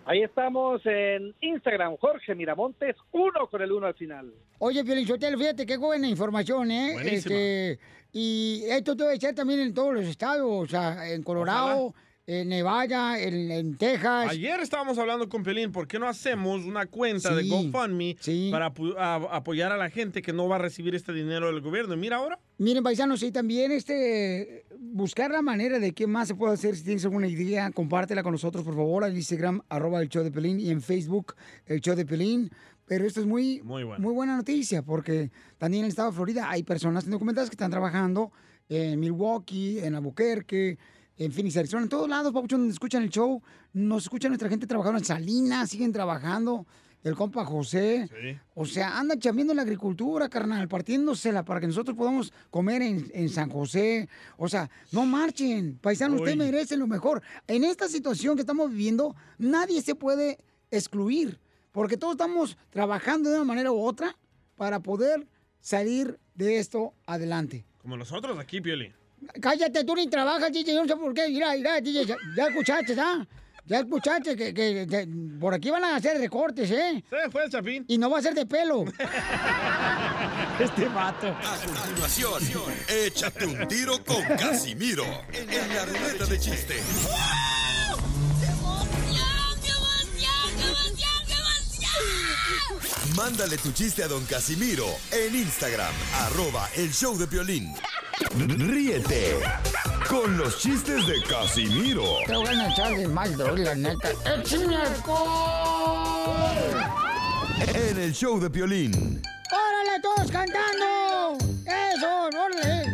Ahí estamos en Instagram, Jorge Miramontes, uno con el uno al final. Oye, Piolichotelo, fíjate qué buena información, ¿eh? Buenísima. Este, y esto debe ser también en todos los estados, o sea, en Colorado, en Nevada, en, en Texas. Ayer estábamos hablando con Pelín, ¿por qué no hacemos una cuenta de Sí, GoFundMe para apu- a- apoyar a la gente que no va a recibir este dinero del gobierno? Y mira ahora. Miren, paisanos, y también este, buscar la manera de qué más se puede hacer. Si tienes alguna idea, compártela con nosotros, por favor, en Instagram, arroba el show de Pelín, y en Facebook, el show de Pelín. Pero esto es muy, Muy bueno. muy buena noticia, porque también en el estado de Florida hay personas indocumentadas que están trabajando en Milwaukee, en Albuquerque, en Phoenix, Arizona, en todos lados, papuchón, donde escuchan el show. Nos escucha nuestra gente trabajando en Salinas, siguen trabajando. El compa José. O sea, anda chambeando la agricultura, carnal, partiéndosela para que nosotros podamos comer en, en San José. O sea, no marchen. Paisanos, ustedes Uy. merecen lo mejor. En esta situación que estamos viviendo, nadie se puede excluir. Porque todos estamos trabajando de una manera u otra para poder salir de esto adelante. Como nosotros aquí, Piolín. Cállate, tú ni trabajas, DJ, yo no sé por qué. Mira, mira, DJ, ya, ya escuchaste, ¿ya? Ya escuchaste que, que- que por aquí van a hacer recortes, ¿eh? Se fue el chapín. Y no va a ser de pelo. este vato. A continuación, échate un tiro con Casimiro en la ruleta de chiste. Mándale tu chiste a don Casimiro en Instagram, arroba el show de violín. Ríete con los chistes de Casimiro Te voy a echar de mal, doy, la neta. ¡Échame en el show de violín. ¡Órale, todos cantando! ¡Eso, órale!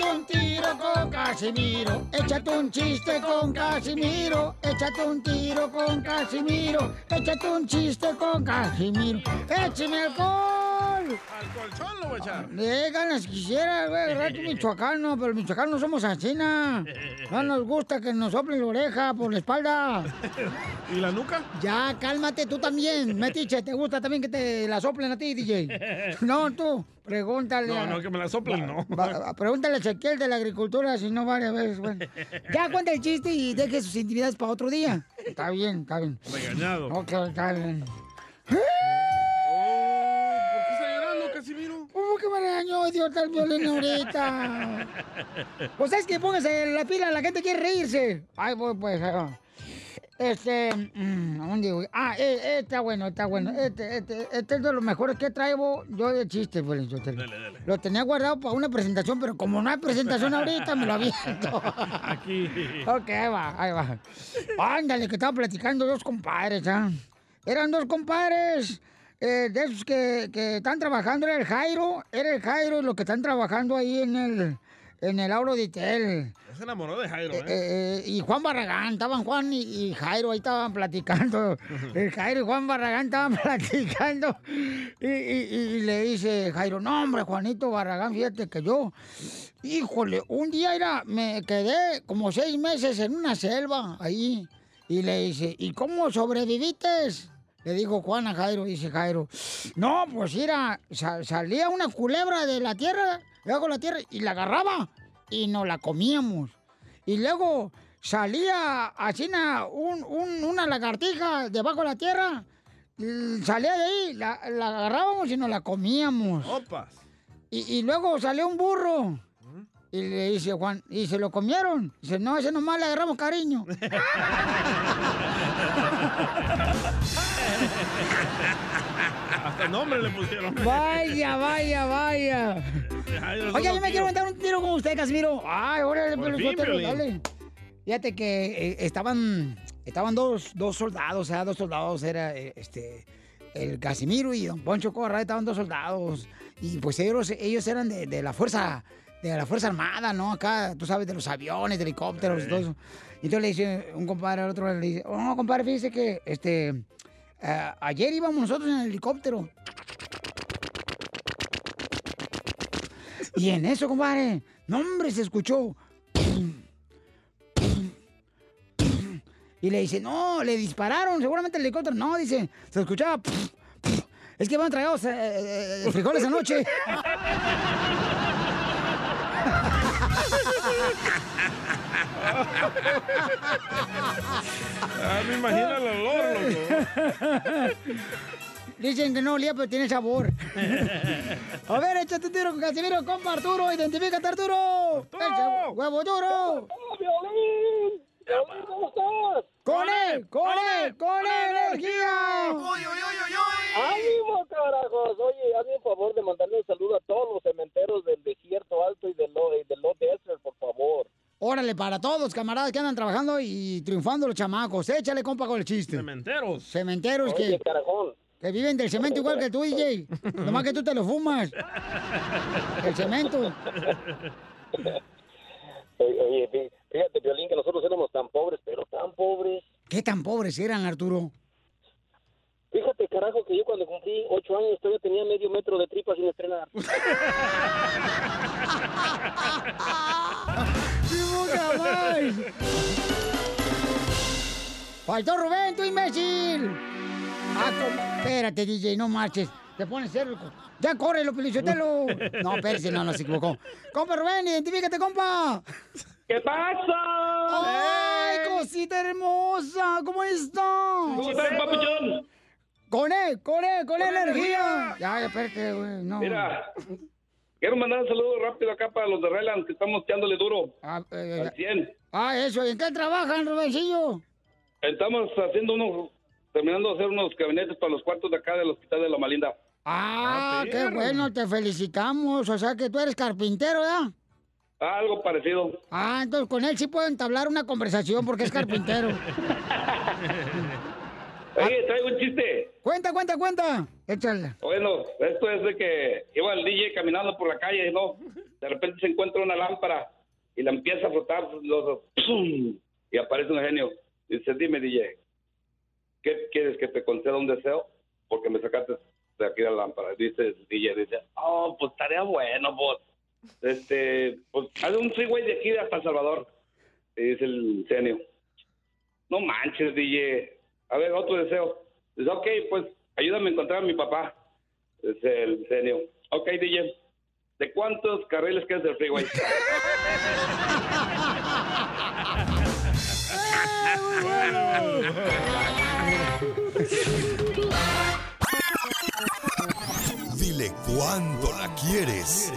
Échate un tiro con Casimiro, échate un chiste con Casimiro, échate un tiro con Casimiro, échate un chiste con Casimiro. ¡Échame alcohol! Al colchón lo voy a echar. De ganas quisiera, güey, rato michoacano, pero michoacano no somos asesina. No nos gusta que nos soplen la oreja por la espalda. ¿Y la nuca? Ya, cálmate tú también, Metiche. ¿Te gusta también que te la soplen a ti, DJ? No, tú, pregúntale. No, a- no, que me la soplen, no. Va- pregúntale a Ezequiel de la agricultura, si no varias veces. Bueno. Ya cuenta el chiste y deje sus intimidades para otro día. Está bien, está bien. Regañado. Ok, está bien. ¿Por qué está llorando, Casimiro? ¿Cómo que me regañó, idiota, el violín ahorita? Pues es que póngase la pila, la gente quiere reírse. Ay, voy, pues. ahí va. Este, mm, ¿a ¿dónde voy? Ah, eh, eh, está bueno, está bueno. Este, este, este es de los mejores que traigo yo de chistes, pues. yo te- Lo tenía guardado para una presentación, pero como no hay presentación ahorita, me lo aviento. Aquí. Ok, ahí va, ahí va. Ándale, que estaban platicando dos compadres, ¿ah? Eran dos compadres eh, de esos que, que están trabajando, era el Jairo, era el Jairo y los que están trabajando ahí en el, en el Auroditel. Se enamoró de Jairo, Eh, ¿eh? eh, y Juan Barragán, estaban Juan y, y Jairo, ahí estaban platicando. El Jairo y Juan Barragán estaban platicando. Y, y- y le dice Jairo, no, hombre, Juanito Barragán, fíjate que yo, híjole, un día era, me quedé como seis meses en una selva ahí. Y le dice, ¿y cómo sobreviviste? Le dijo Juan a Jairo, dice Jairo, no, pues sa- salía una culebra de la tierra, de la tierra, y la agarraba y nos la comíamos. Y luego salía así una, un- un- una lagartija debajo de la tierra. l- Salía de ahí, la, la agarrábamos y nos la comíamos. Opas. Y, y luego salió un burro. Y le dice Juan, ¿y se lo comieron? Dice, no, ese nomás le agarramos cariño. Hasta nombre le pusieron. vaya, vaya, vaya. Oye, yo me quiero aventar un tiro con usted, Casimiro. Ay, órale, Por pero dale. Fíjate que eh, estaban, estaban dos, dos soldados, o sea, dos soldados, era eh, este, el Casimiro y don Poncho Corra, estaban dos soldados. Y pues ellos, ellos eran de, de la fuerza, de la Fuerza Armada, ¿no? Acá, tú sabes, de los aviones, de helicópteros, y todo eso. Y entonces le dice un compadre al otro, le dice, oh, no, compadre, fíjese que, este, eh, ayer íbamos nosotros en el helicóptero. Y en eso, compadre, no, hombre, se escuchó. Y le dice, no, le dispararon, seguramente el helicóptero. No, dice, se escuchaba. Es que van tragados eh, eh, eh, frijoles anoche. Ah, me imagino el olor, loco. Dicen que no olía, pero tiene sabor. A ver, échate un tiro con Casimiro, compa Arturo. Identifícate, Arturo. Echa huevo duro. ¡Con él! ¡Con él! ¡Con él, energía! ¡Ánimo, carajos! Oye, hazme un favor de mandarle un saludo a todos los cementeros del Desierto Alto y del, Lo- y del Lot Desert, por favor. Órale, para todos, camaradas que andan trabajando y triunfando los chamacos. Échale, compa, con el chiste. Cementeros. Cementeros Oye, que, carajón. que viven del cemento igual que tú, DJ. Nomás que tú te lo fumas. El cemento. Oye, oye, fí- fíjate, Violín, que nosotros éramos tan pobres, pero tan pobres. ¿Qué tan pobres eran, Arturo? Fíjate, carajo, que yo cuando cumplí ocho años todavía tenía medio metro de tripa sin estrenar. ¡Faltó Rubén, tú imbécil! Ah, espérate, DJ, no marches. Te pones serio. ¡Ya córrelo, Pelichotelo! No, espérate, no, no se equivocó. Compa Rubén, identifícate, compa. ¿Qué pasa? ¡Ay, cosita hermosa! ¿Cómo estás? ¿Cómo estás, papuchón? ¡Con él, con él, con ¡Con energía! energía! Ya, espérate, güey, no. Mira, quiero mandar un saludo rápido acá para los de Reland, que estamos echándole duro. Ah, eh, Al 100. Ah, eso, ¿y en qué trabajan, Rubencillo? Estamos haciendo unos, terminando de hacer unos gabinetes para los cuartos de acá del Hospital de la Malinda. Ah, qué bueno, te felicitamos. O sea que tú eres carpintero, ¿ya? Algo parecido. Ah, entonces con él sí puedo entablar una conversación porque es carpintero. Oye, traigo un chiste. cuenta, cuenta, cuenta. Échale. Bueno, esto es de que iba el DJ caminando por la calle, ¿no? De repente se encuentra una lámpara y la empieza a frotar los, ¡pum! y aparece un genio. Dice, dime DJ, ¿qué quieres que te conceda un deseo? Porque me sacaste de aquí la lámpara. Dice el DJ, dice, oh, pues estaría bueno, vos. Este, pues haz un freeway de aquí hasta El Salvador. Y dice el genio, no manches, DJ. A ver, otro deseo. Dice, ok, pues ayúdame a encontrar a mi papá. Dice el genio. Ok, DJ. ¿De cuántos carriles quedas del freeway? Dile cuándo la quieres.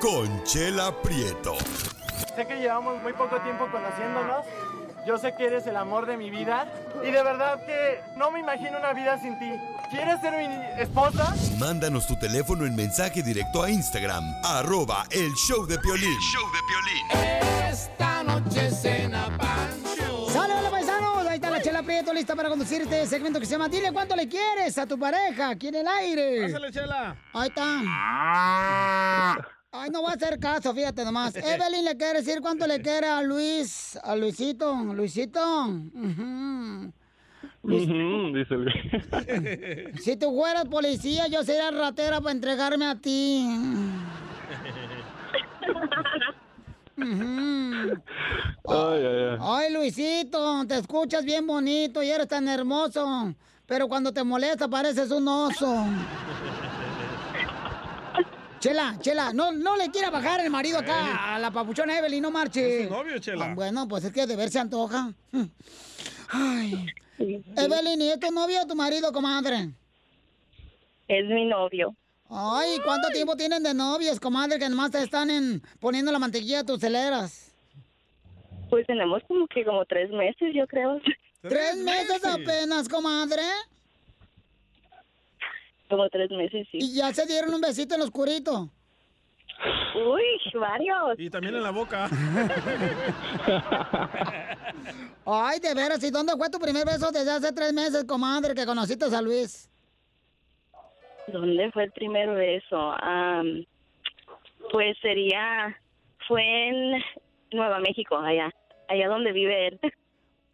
Conchela Prieto. Sé que llevamos muy poco tiempo conociéndonos. Yo sé que eres el amor de mi vida. Y de verdad que no me imagino una vida sin ti. ¿Quieres ser mi esposa? Mándanos tu teléfono en mensaje directo a Instagram, arroba el show de Piolín. Esta noche cena Pancho. ¡Saludos, paisanos! Ahí está la Chela Prieto lista para conducir este segmento que se llama Dile cuánto le quieres a tu pareja aquí en el aire. Pásale, Chela. Ahí está. Ay, no va a hacer caso, fíjate nomás. Evelyn le quiere decir cuánto le quiere a Luis, a Luisito, Luisito. Dice el Si tú fueras policía, yo sería ratera para entregarme a ti. Ay, ay, ay. Ay, Luisito, te escuchas bien bonito y eres tan hermoso. Pero cuando te molesta pareces un oso. Chela, Chela, no, no le quiera bajar el marido acá a la papuchona Evelyn, no marche. Es su novio, Chela. Ah, bueno, pues es que de ver se antoja. Ay. Evelyn, ¿y es tu novio o tu marido, comadre? Es mi novio. Ay, ¿cuánto tiempo tienen de novios, comadre, que nomás te están en, poniendo la mantequilla a tus celeras? Pues tenemos como que como tres meses, yo creo. ¿Tres meses apenas, comadre? Como tres meses, sí. ¿Y ya se dieron un besito en lo oscurito? Uy, varios. Y también en la boca. Ay, de veras, ¿y dónde fue tu primer beso desde hace tres meses, comadre, que conociste a Luis? ¿Dónde fue el primer beso? Am, pues sería, fue en Nueva México, allá, allá donde vive él.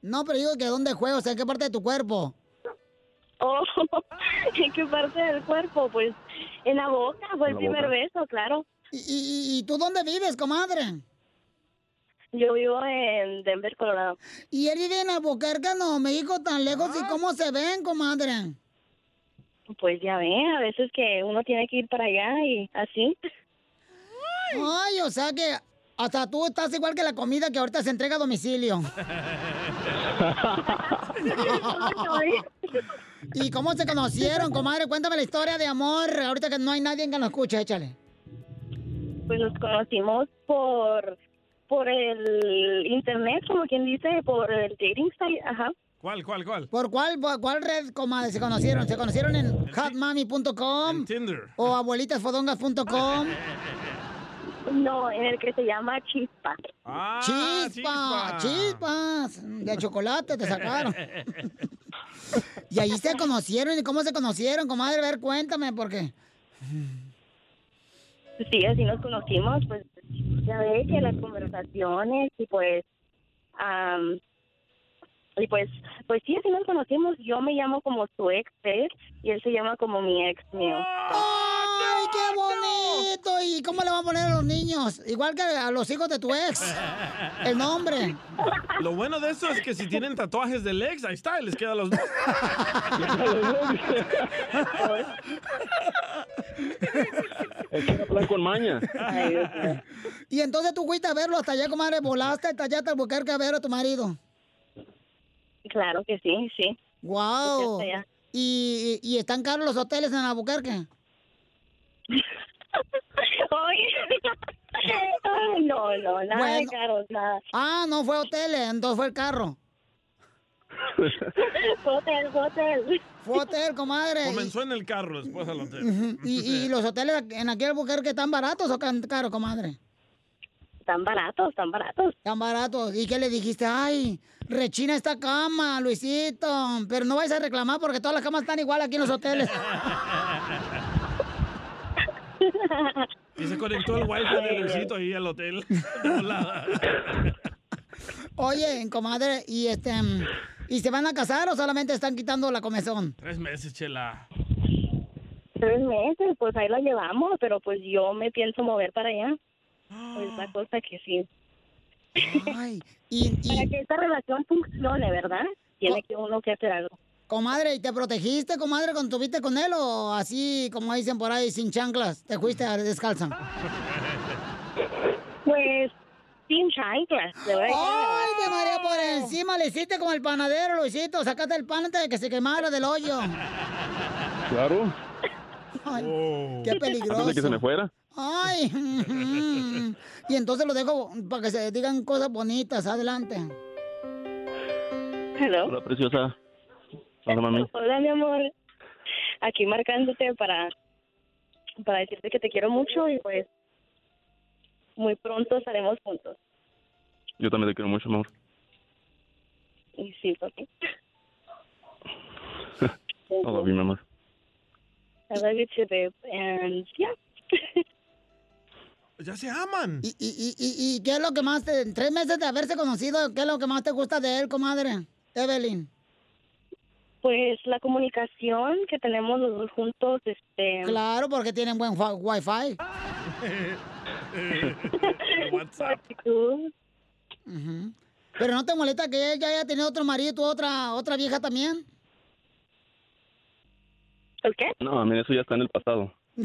No, pero digo que dónde fue, o sea, ¿en qué parte de tu cuerpo? Oh, ¿en qué parte del cuerpo? Pues en la boca, fue el primer boca. beso, claro. ¿Y, y, y tú dónde vives, comadre? Yo vivo en Denver, Colorado. Y él vive en Albuquerque, no, México tan lejos, Ah. ¿y cómo se ven, comadre? Pues ya ven, a veces que uno tiene que ir para allá y así. Ay, o sea que hasta tú estás igual que la comida que ahorita se entrega a domicilio. ¿Y cómo se conocieron, comadre? Cuéntame la historia de amor, ahorita que no hay nadie que nos escuche, échale. Pues nos conocimos por por el internet, como quien dice, por el dating site, ajá. ¿Cuál, cuál, cuál? ¿Por cuál, por cuál red, comadre, se conocieron? ¿Se conocieron en hotmami.com? Tinder. ¿O abuelitasfodongas.com? No, en el que se llama Chispa. Ah, ¡Chispa! ¡Chispas! De chocolate te sacaron. Y ahí se conocieron. ¿Y cómo se conocieron, comadre? A ver, cuéntame, porque... Sí, así nos conocimos, pues ya ve que las conversaciones y pues am, y pues pues sí, así nos conocimos. Yo me llamo como su ex ex y él se llama como mi ex mío. ¡Ay, qué bonito! ¿Y cómo le van a poner a los niños? Igual que a los hijos de tu ex. El nombre. Lo bueno de eso es que si tienen tatuajes del ex, ahí está, les queda a los dos. Es que hablan con maña. Y entonces tú fuiste a verlo hasta allá, comadre. Volaste hasta allá, hasta Albuquerque a ver a tu marido. Claro que sí, sí. ¡Wow! ¿Y, y están caros los hoteles en Albuquerque? Ay, no, no, nada de Bueno. caros, nada. Ah, no fue hotel, entonces fue el carro. Fue hotel, fue hotel. Fue hotel, comadre. Comenzó en el carro, después al hotel. ¿Y, y los hoteles en aquí en Albuquerque están baratos o can- caros, comadre? Están baratos, están baratos. Están baratos. ¿Y qué le dijiste? Ay, rechina esta cama, Luisito. Pero no vayas a reclamar porque todas las camas están igual aquí en los hoteles. Y se conectó el wifi de Luisito ahí al hotel. Oye, comadre, ¿y este mm, y se van a casar o solamente están quitando la comezón? Tres meses, chela. Tres meses, pues ahí la llevamos, pero pues yo me pienso mover para allá. Pues la cosa que sí. Para que esta relación funcione, ¿verdad? Tiene que uno que hacer algo. Comadre, ¿y te protegiste, comadre, cuando estuviste con él o así, como dicen por ahí, sin chanclas? ¿Te fuiste a descalza? Pues sin chanclas, de verdad. ¡Ay, de María por encima! Le hiciste como el panadero, Luisito. Sacaste el pan antes de que se quemara del hoyo. Claro. Ay, qué peligroso. Antes de que se me fuera. Ay. Y entonces lo dejo para que se digan cosas bonitas. Adelante. Hello. Hola, preciosa. Hola, mami. Hola, mi amor. Aquí marcándote para, para decirte que te quiero mucho y pues muy pronto estaremos juntos. Yo también te quiero mucho, amor. Y sí, papi. I love you, mi amor. I love you too, babe. And yeah. Ya se aman. ¿Y, y, y, y- y qué es lo que más te... Tres meses de haberse conocido, ¿qué es lo que más te gusta de él, comadre? Evelyn. Pues la comunicación que tenemos los dos juntos, este... Claro, porque tienen buen wifi. WhatsApp. Pero no te molesta que él ya haya tenido otro marido otra, otra vieja también. ¿El qué? No, a mí eso ya está en el pasado.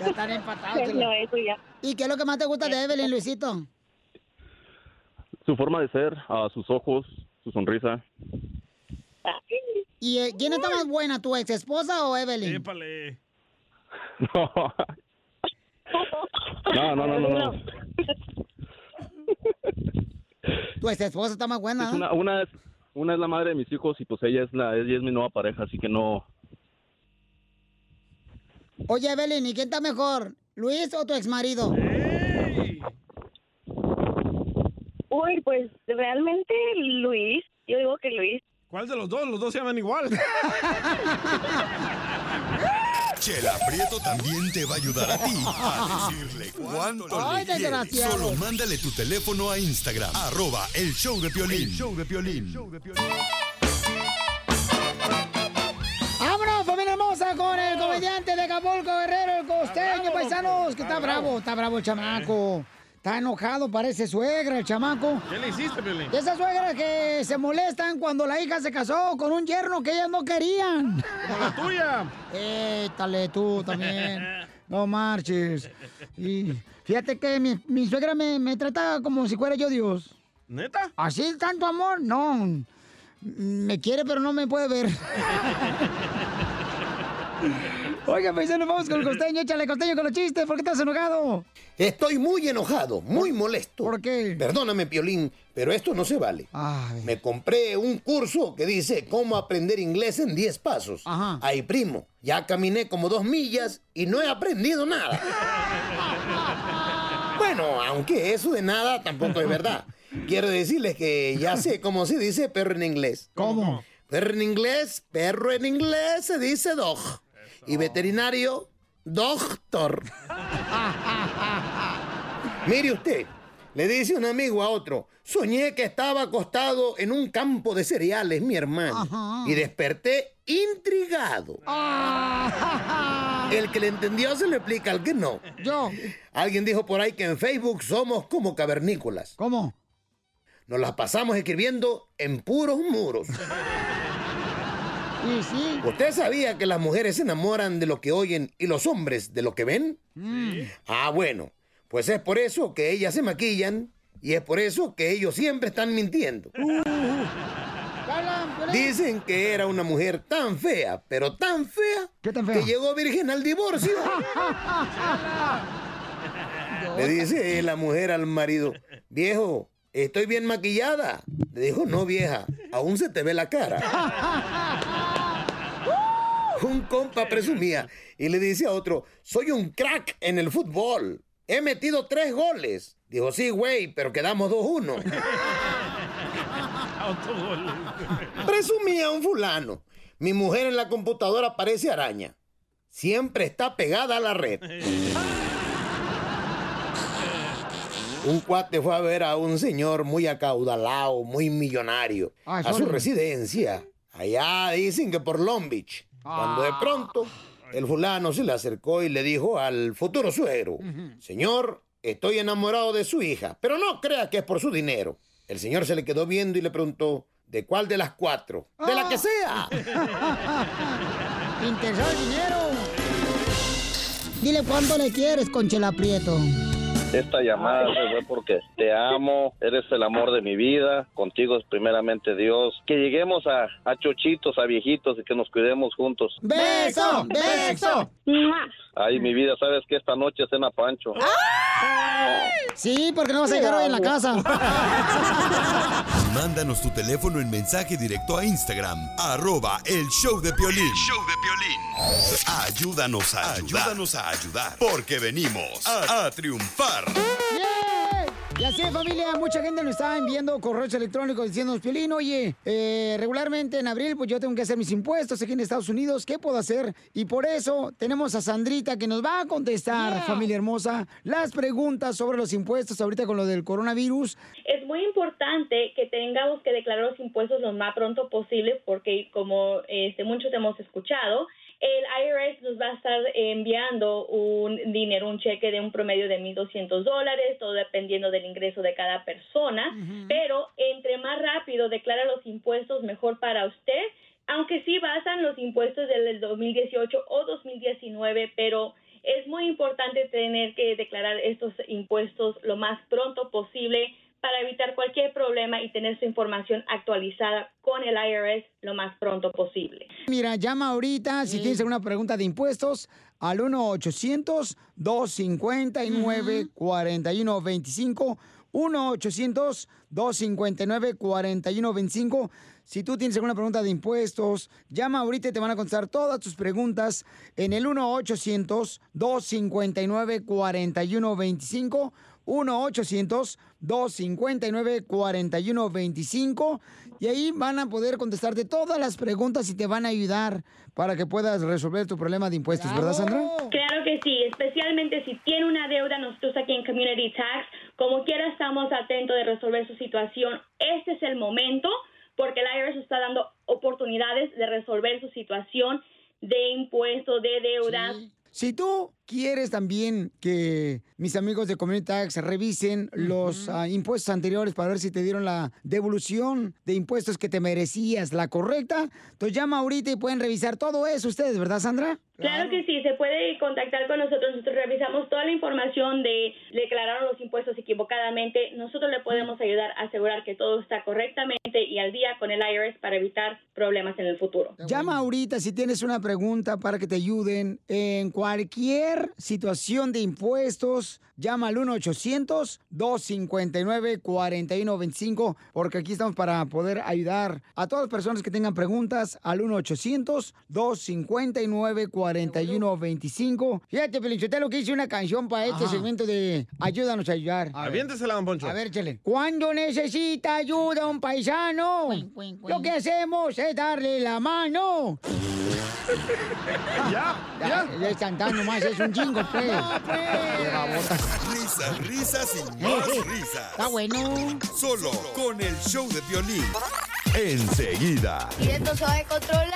Ya están empatados. No, eso ya. ¿Y qué es lo que más te gusta de Evelyn, Luisito? Su forma de ser, a sus ojos, su sonrisa. ¿Y eh, quién está más buena, tu ex esposa o Evelyn? Épale. No, no, no, no. no. Tu ex esposa está más buena. Es ¿no? una, una, es, una es la madre de mis hijos y pues ella es, la, ella es mi nueva pareja, así que no. Oye, Evelyn, ¿y quién está mejor? ¿Luis o tu ex marido? Uy, pues realmente Luis, yo digo que Luis. ¿Cuál de los dos? Los dos se llaman igual. Chela Prieto también te va a ayudar a ti a decirle cuánto Ay, le quieres. Solo mándale tu teléfono a Instagram, arroba el show de Piolín. El show de Piolín. ¡Vámonos, familia hermosa, con el comediante de Acapulco, Guerrero, el costeño, paisanos! Que está bravo, está bravo el chamaco. Está enojado, parece suegra el chamaco. ¿Qué le hiciste, Piolín? Esas suegras que se molestan cuando la hija se casó con un yerno que ellas no querían. Como la tuya. Étale tú también. No marches. Y fíjate que mi, mi suegra me, me trata como si fuera yo Dios. ¿Neta? ¿Así tanto amor? No. Me quiere, pero no me puede ver. Oiga, paisanos, vamos con el costeño. Échale costeño con los chistes. ¿Por qué estás enojado? Estoy muy enojado, muy molesto. ¿Por qué? Perdóname, Piolín, pero esto no se vale. Me compré un curso que dice cómo aprender inglés en 10 pasos. Ay, primo, ya caminé como dos millas y no he aprendido nada. bueno, aunque eso de nada tampoco es verdad. Quiero decirles que ya sé cómo se dice perro en inglés. ¿Cómo? Perro en inglés, perro en inglés se dice dog. Y veterinario, doctor. Mire usted, le dice un amigo a otro, soñé que estaba acostado en un campo de cereales, mi hermano, y desperté intrigado. El que le entendió se lo explica al que no. Yo. Alguien dijo por ahí que en Facebook somos como cavernícolas. ¿Cómo? Nos las pasamos escribiendo en puros muros. Sí, sí. ¿Usted sabía que las mujeres se enamoran de lo que oyen y los hombres de lo que ven? Ah, bueno, pues es por eso que ellas se maquillan y es por eso que ellos siempre están mintiendo. Dicen que era una mujer tan fea, pero tan fea, que llegó virgen al divorcio. Le dice la mujer al marido, viejo, estoy bien maquillada. Le dijo, no vieja, aún se te ve la cara. Un compa presumía y le dice a otro, soy un crack en el fútbol. He metido tres goles. Dijo, sí, güey, pero quedamos 2-1. Presumía un fulano. Mi mujer en la computadora parece araña. Siempre está pegada a la red. Un cuate fue a ver a un señor muy acaudalado, muy millonario, Ay, a su residencia. Allá dicen que por Long Beach. Cuando de pronto el fulano se le acercó y le dijo al futuro suegro, señor, estoy enamorado de su hija, pero no crea que es por su dinero. El señor se le quedó viendo y le preguntó, ¿de cuál de las cuatro? De la que sea. Interesado el dinero. Dile cuánto le quieres, Conchela Prieto. Esta llamada se fue porque te amo, eres el amor de mi vida, contigo es primeramente Dios. Que lleguemos a, a chochitos, a viejitos y que nos cuidemos juntos. ¡Beso! ¡Beso! Ay, mi vida, sabes que esta noche cena Pancho. Sí, porque no vas a llegar hoy en la casa. Mándanos tu teléfono en mensaje directo a Instagram, arroba el show de Piolín. Ayúdanos a ayudar. Ayúdanos a ayudar. Porque venimos a, a triunfar. ¡Yeah! Y así es, familia, mucha gente nos está enviando correos electrónicos diciendo, Piolín, oye, eh, regularmente en abril pues yo tengo que hacer mis impuestos aquí en Estados Unidos, ¿qué puedo hacer? Y por eso tenemos a Sandrita que nos va a contestar, familia hermosa, las preguntas sobre los impuestos ahorita con lo del coronavirus. Es muy importante que tengamos que declarar los impuestos lo más pronto posible porque como este, muchos hemos escuchado, el IRS nos va a estar enviando un dinero, un cheque de un promedio de 1.200 dólares, todo dependiendo del ingreso de cada persona, pero entre más rápido declara los impuestos, mejor para usted aunque sí basan los impuestos del 2018 o 2019, pero es muy importante tener que declarar estos impuestos lo más pronto posible para evitar cualquier problema y tener su información actualizada con el IRS lo más pronto posible. Mira, llama ahorita si tienes alguna pregunta de impuestos al 1-800-259-4125. 1-800-259-4125. Si tú tienes alguna pregunta de impuestos, llama ahorita y te van a contestar todas tus preguntas en el 1-800-259-4125. 1-800-259-4125 y ahí van a poder contestarte todas las preguntas y te van a ayudar para que puedas resolver tu problema de impuestos, ¿verdad, Sandra? Claro que sí, especialmente si tiene una deuda, nosotros aquí en Community Tax, como quiera estamos atentos de resolver su situación. Este es el momento porque el IRS está dando oportunidades de resolver su situación de impuestos, de deudas. Si tú quieres también que mis amigos de Community Tax revisen los ah, impuestos anteriores para ver si te dieron la devolución de impuestos que te merecías, la correcta, entonces llama ahorita y pueden revisar todo eso ustedes, ¿verdad, Sandra? Claro que sí, se puede contactar con nosotros. Nosotros revisamos toda la información de declararon los impuestos equivocadamente. Nosotros le podemos ayudar a asegurar que todo está correctamente y al día con el IRS para evitar problemas en el futuro. Llama ahorita si tienes una pregunta para que te ayuden en cualquier situación de impuestos. Llama al 1-800-259-4125 porque aquí estamos para poder ayudar a todas las personas que tengan preguntas al 1-800-259-4125. Fíjate, Pelichotelo, que hice una canción para este Ajá. segmento de Ayúdanos a ayudar. Aviéntesela, don Poncho. A ver, chele. Cuando necesita ayuda un paisano, lo que hacemos es darle la mano. ya, ya. Ya es cantando más, es un chingo, pues. Risas, risas y más risas. Está bueno. Solo con el show de violín. Enseguida. Y esto se va a controlar.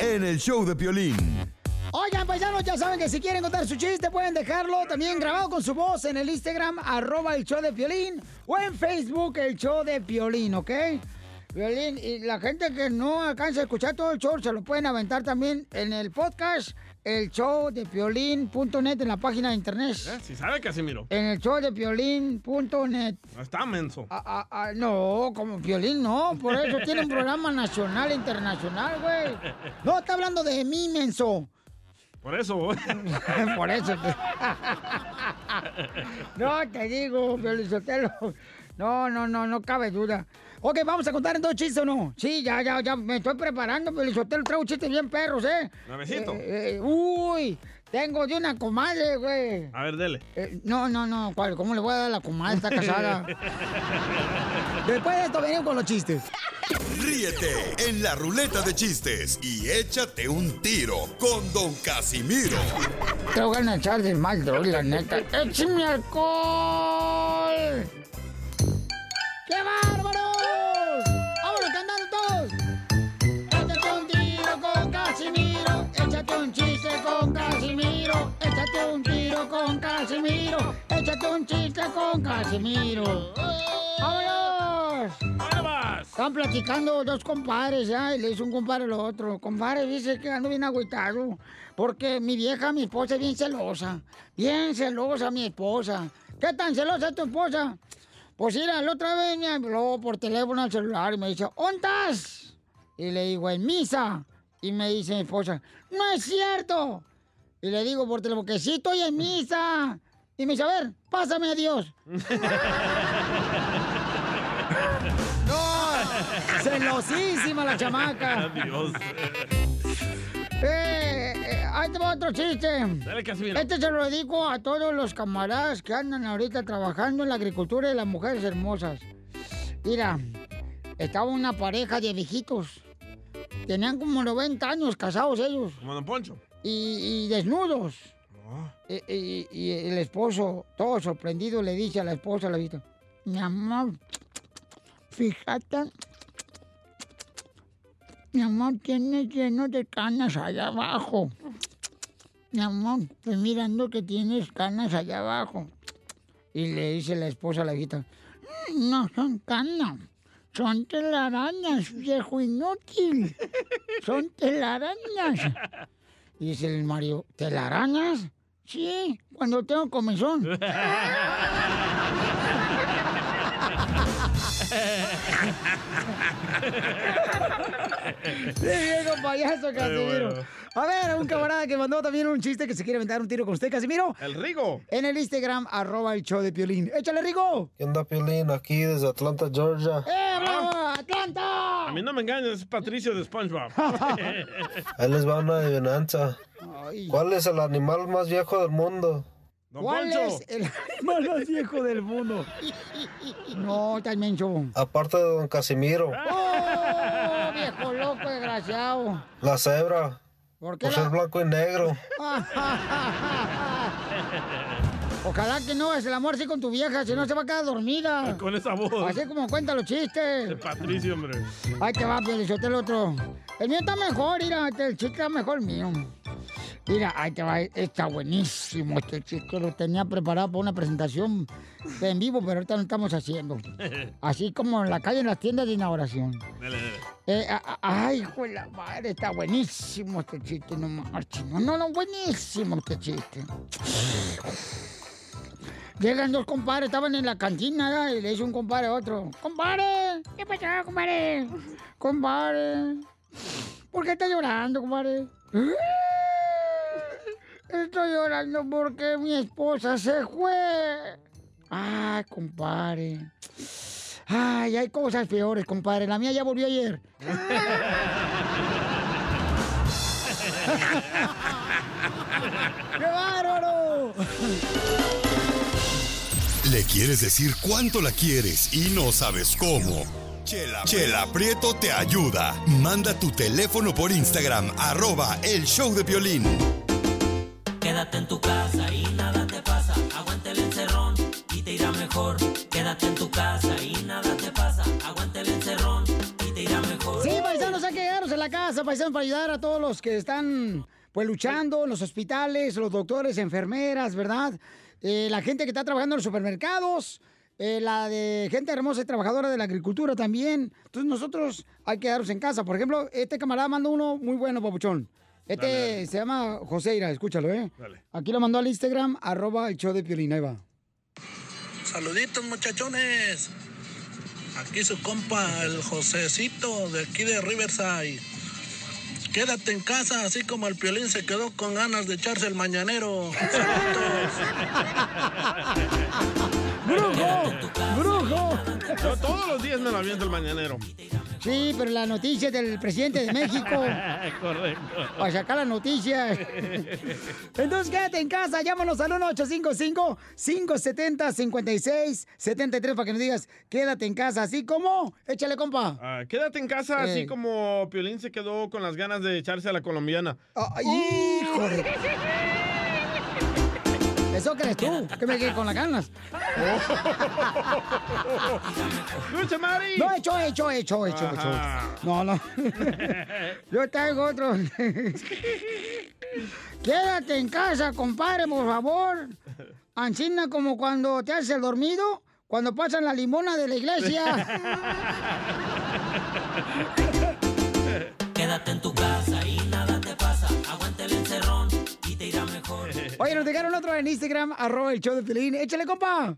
En el show de Piolín. Oigan, paisanos, ya saben que si quieren contar su chiste, pueden dejarlo también grabado con su voz en el Instagram, arroba el show de Piolín, o en Facebook, el show de Piolín, ¿ok? Piolín, y la gente que no alcanza a escuchar todo el show, se lo pueden aventar también en el podcast, el show de Piolín.net, en la página de internet. ¿Eh? Si sabe, Casimiro. En el show de Piolín.net. No está menso. Ah, ah, no, como Piolín no, por eso tiene un programa nacional e internacional, güey. No, está hablando de mí, menso. Por eso voy. Por eso. No, te digo, Pelizotelo. No, no, no, no cabe duda. Ok, vamos a contar en dos chistes o no. Sí, ya, ya, ya, me estoy preparando, Pelizotelo. Traigo chistes bien perros, ¿eh? Nuevecito. Eh, eh, uy, tengo de una comadre, güey. A ver, dele. Eh, no, no, no, ¿cuál? ¿cómo le voy a dar a la comadre? Está casada. Después de esto venimos con los chistes. Ríete en la ruleta de chistes y échate un tiro con Don Casimiro. Te voy a echar de mal, droga, la neta. ¡Échame alcohol! ¡Qué bárbaros! Un chiste con Casimiro. Échate un tiro con Casimiro. Échate un chiste con Casimiro. ¡Vámonos! Están platicando dos compadres, ya, y le dice un compadre al otro. Compadre, dice que ando bien agüitado, porque mi vieja, mi esposa, es bien celosa. Bien celosa mi esposa. ¿Qué tan celosa es tu esposa? Pues mira, la otra vez me habló por teléfono al celular y me dice, ¿dónde estás? Y le digo, en misa. Y me dice mi esposa, no es cierto. Y le digo por teléfono, que sí estoy en misa. Y me dice, a ver, pásame a Dios. ¡No! ¡Celosísima la chamaca! Adiós. Eh, eh, ahí te va otro chiste. Dale, Casimiro. Este se lo dedico a todos los camaradas que andan ahorita trabajando en la agricultura y las mujeres hermosas. Mira, estaba una pareja de viejitos. Tenían como 90 años casados ellos. Como Don Poncho. Y, y desnudos. Y, y- y el esposo, todo sorprendido, le dice a la esposa, la vista, mi amor, fíjate, mi amor, tienes lleno de canas allá abajo. Mi amor, estoy mirando que tienes canas allá abajo. Y le dice la esposa a la hijita, "Mm, no son canas, Son telarañas, viejo inútil. Son telarañas. Dice el Mario, ¿telarañas? Sí, cuando tengo comezón. ¡Qué viejo payaso, Casimiro! bueno. A ver, un camarada que mandó también un chiste que se quiere aventar un tiro con usted, Casimiro. El Rigo. En el Instagram, arroba el show de Piolín. ¡Échale, Rigo! ¿Qué onda, Piolín? Aquí desde Atlanta, Georgia. ¡Eh, bravo! ¡Atlanta! A mí no me engañes, es Patricio de SpongeBob. Ahí les va una adivinanza. ¿Cuál es el animal más viejo del mundo? ¿Cuál es el animal más viejo del mundo? No, está menso. Aparte de don Casimiro. ¡Oh, desgraciado! La cebra. ¿Por qué Por la- ser blanco y negro. Ojalá que no es el amor así con tu vieja, si no se va a quedar dormida. Con esa voz. Así como cuenta los chistes. De Patricio, hombre. Ahí te va, Piolín, el otro. El mío está mejor, mira, el chiste está mejor el mío. Mira, ahí te va, está buenísimo este chiste, lo tenía preparado para una presentación en vivo, pero ahorita lo estamos haciendo. Así como en la calle, en las tiendas de inauguración. Dale, dale. Eh, a- a- ay, hijo de la madre, está buenísimo este chiste, no marches. No, no, no, buenísimo este chiste. Llegan dos compadres, estaban en la cantina y le dice un compadre a otro, compadre, ¿qué pasó, compadre? Compadre, ¿por qué está llorando, compadre? Estoy llorando porque mi esposa se fue. Ay, compadre. Ay, hay cosas peores, compadre. La mía ya volvió ayer. ¡Qué bárbaro! Le quieres decir cuánto la quieres y no sabes cómo. Chela, Chela Prieto te ayuda. Manda tu teléfono por Instagram, arroba el show de violín. Quédate en tu casa y nada te pasa. Aguante el encerrón y te irá mejor. Quédate en tu casa y nada te pasa. Aguante el encerrón y te irá mejor. Sí, paisanos, hay que quedarnos en la casa, paisanos, para ayudar a todos los que están pues luchando en los hospitales, los doctores, enfermeras, ¿verdad? Eh, la gente que está trabajando en los supermercados, eh, la gente hermosa y trabajadora de la agricultura también. Entonces nosotros hay que quedarnos en casa. Por ejemplo, este camarada mandó uno muy bueno, papuchón. Este Dale, dale. se llama Joseira, escúchalo, ¿eh? Dale. Aquí lo mandó al Instagram, arroba el show de Piolín, ahí va. Saluditos muchachones. Aquí su compa, el Josecito de aquí de Riverside. Quédate en casa, así como el Piolín se quedó con ganas de echarse el mañanero. ¡Brujo! ¡Brujo! Yo todos los días me lo aviento el mañanero. Sí, pero la noticia del presidente de México. Correcto. Para sacar las noticias. Entonces quédate en casa, llámanos al 1-855-570-5673 para que nos digas, quédate en casa, así como, échale compa. Ah, quédate en casa, Eh. así como Piolín se quedó con las ganas de echarse a la colombiana. Ay, hijo de- ¿Eso crees tú? Que me quedé con las ganas. ¡Lucha, Mari! No, hecho, hecho, hecho, hecho, hecho. Ajá. No, no. Yo traigo otro. Quédate en casa, compadre, por favor. Ancina como cuando te haces el dormido, cuando pasan la limona de la iglesia. Quédate en tu casa y Oye, nos dejaron otro en Instagram, arroba el show de Pelín. Échale, compa.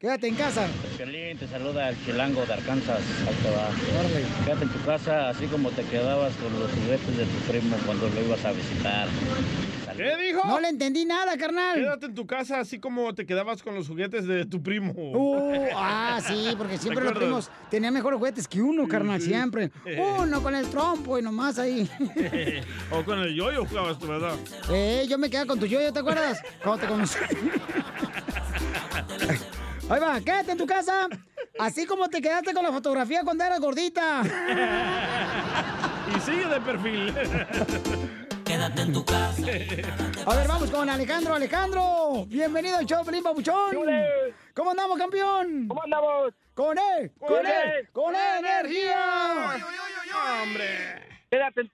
Quédate en casa. Piolín, te saluda el chilango de Arkansas. Ahí te va. Quédate en tu casa, así como te quedabas con los juguetes de tu primo cuando lo ibas a visitar. ¿Qué dijo? No le entendí nada, carnal. Quédate en tu casa, así como te quedabas con los juguetes de tu primo. Uh, ah, sí, porque siempre los primos tenían mejores juguetes que uno, carnal, siempre. Uno con el trompo y nomás ahí. o con el yoyo jugabas tú, ¿verdad? Eh, yo me quedé con tu yoyo, ¿te acuerdas? Cuando te conocí. Ahí va, quédate en tu casa. Así como te quedaste con la fotografía cuando eras gordita. Y sigue de perfil. Quédate en tu casa. A ver, vamos con Alejandro. Alejandro, bienvenido al show, Pelín Papuchón. ¿Cómo andamos, campeón? ¿Cómo andamos? Con él, con, Con él, él. con energía. ¡Hombre! Quédate, en-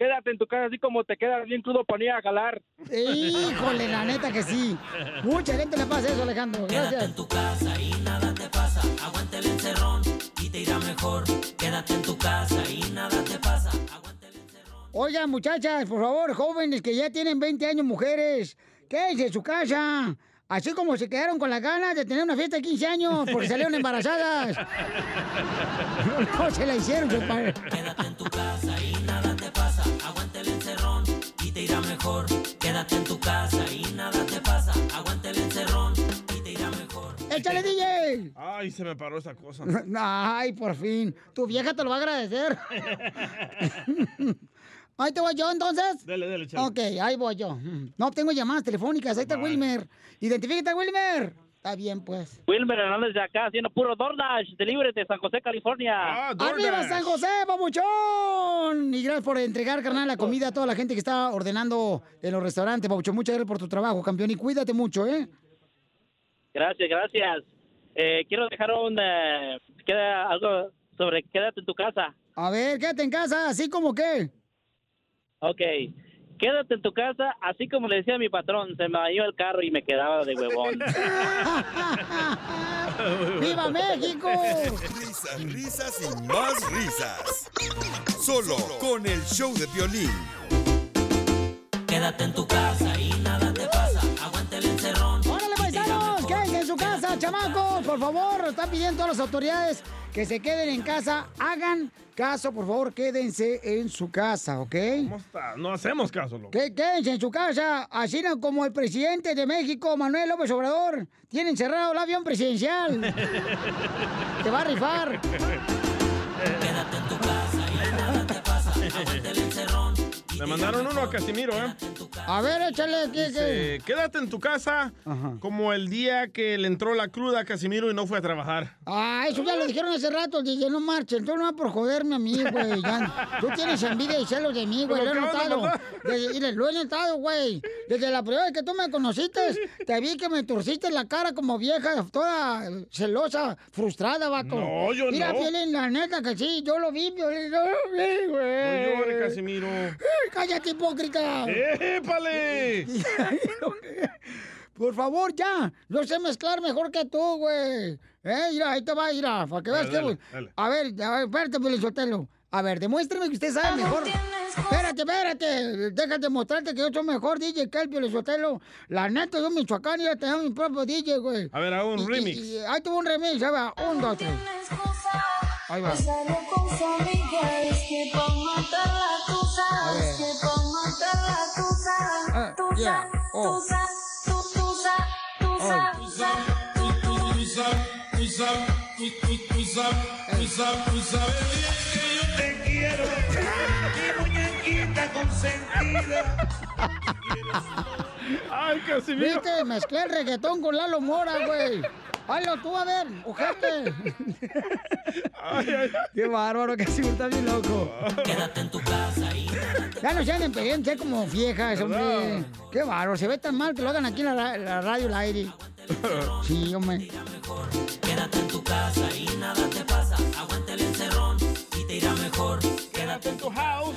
quédate en tu casa, así como te quedas bien crudo para ir a jalar. Híjole, la neta que sí. Mucha gente le pasa eso, Alejandro. Quédate Gracias. en tu casa y nada te pasa. Aguante el encerrón y te irá mejor. Quédate en tu casa y nada te pasa. Oigan, muchachas, por favor, jóvenes que ya tienen 20 años, mujeres, quédense en su casa. Así como se quedaron con las ganas de tener una fiesta de 15 años porque salieron embarazadas. No, no se la hicieron, compadre. Quédate en tu casa y mejor. Quédate en tu casa y nada te pasa. Aguante el encerrón y te irá mejor. ¡Échale, DJ! Ay, se me paró esa cosa. Ay, por fin. Tu vieja te lo va a agradecer. Ahí te voy yo, entonces. Dele, dele, chale. Ok, ahí voy yo. No tengo llamadas telefónicas. Ahí está Wilmer. Identifícate, Wilmer. Está bien, pues. Wilmer Hernández de acá, haciendo puro DoorDash, delivery de San José, California. Ah, ¡Arriba San José, babuchón! Y gracias por entregar, carnal, la comida a toda la gente que está ordenando en los restaurantes, babuchón. Muchas gracias por tu trabajo, campeón. Y cuídate mucho, ¿eh? Gracias, gracias. Eh, quiero dejar un, eh, queda algo sobre quédate en tu casa. A ver, quédate en casa, así como que. Ok. Quédate en tu casa, así como le decía a mi patrón, se me dañó el carro y me quedaba de huevón. ¡Viva México! Risas, risas y más risas. Solo con el show de violín. Quédate en tu casa y nada te pasa. Aguante el encerrón. ¡Órale, paisanos! ¡Quédense en su casa, chamacos! Por favor, están pidiendo todas las autoridades que se queden en casa. Hagan caso, por favor, quédense en su casa, ¿ok? ¿Cómo está? No hacemos caso, loco. Que quédense en su casa, así no como el presidente de México, Manuel López Obrador, tiene encerrado el avión presidencial. Te va a rifar. Quédate en tu casa Le mandaron uno a Casimiro, ¿eh? A ver, échale, ¿qué? Dice, quédate en tu casa como el día que le entró la cruda a Casimiro y no fue a trabajar. Ah, eso ya lo dijeron hace rato, DJ, no marchen. Tú no vas por joderme a mí, güey. ya. Tú tienes envidia y celos de mí, güey. Lo he notado. Desde- mire, lo he notado, güey. Desde la primera vez que tú me conociste, te vi que me torciste la cara como vieja, toda celosa, frustrada, vato. No, yo Mira, no. Piolín, la neta que sí, yo lo vi, yo lo vi, güey. No llore, Casimiro. ¡Cállate, hipócrita! ¡Épale! Por favor, ya. Yo sé mezclar mejor que tú, güey. Eh, mira, ahí te va, mira, para que veas Dale, que... dale, dale. A ver, a ver, espérate, Pelizotelo. A ver, demuéstrame que usted sabe mejor. Espérate, espérate. Déjate mostrarte que yo soy mejor DJ que el Pelizotelo. La neta, yo en Michoacán ya tengo mi propio DJ, güey. A ver, hago un Y- y- remix. y- ahí tuvo un remix, ahí va. Un, dos, tres. Ahí va. A ver. Yeah. Oh. ¡Ay, Casimiro! ¿Viste? Mezclé el reggaetón con Lalo Mora, güey. Hazlo tú, a ver, ojete. Qué bárbaro, que sí, está bien loco. Quédate en tu casa y nada te Ya no sean experiencia como viejas, hombre. Qué bárbaro, se ve tan mal que lo hagan aquí en la, la radio, el aire. Sí, hombre. Quédate en tu casa y nada te pasa. Aguante el encerrón y te irá mejor. Quédate en tu house.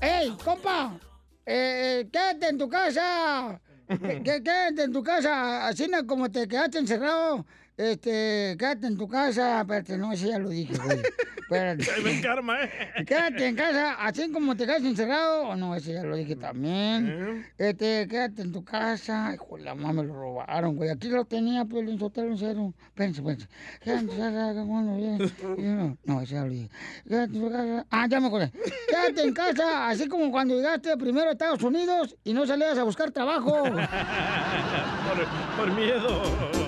¡Ey, compa! Eh, eh, quédate en tu casa. Que- quédate en tu casa. Así como te quedaste encerrado. Este, quédate en tu casa. Espérate, no, eso ya lo dije, güey. Espérate. Ahí ven karma, ¿eh? Quédate en casa, así como te quedas encerrado. O no, ese ya lo dije también. Este, quédate en tu casa. Hijo, la mamá me lo robaron, güey. Aquí lo tenía, pero en su en cero. Pense, pense. Quédate en tu casa, que bueno, bien. Y No, no, ese ya lo dije. Quédate en tu casa. Ah, ya me acordé. Quédate en casa, así como cuando llegaste primero a Estados Unidos y no salías a buscar trabajo. por, por miedo.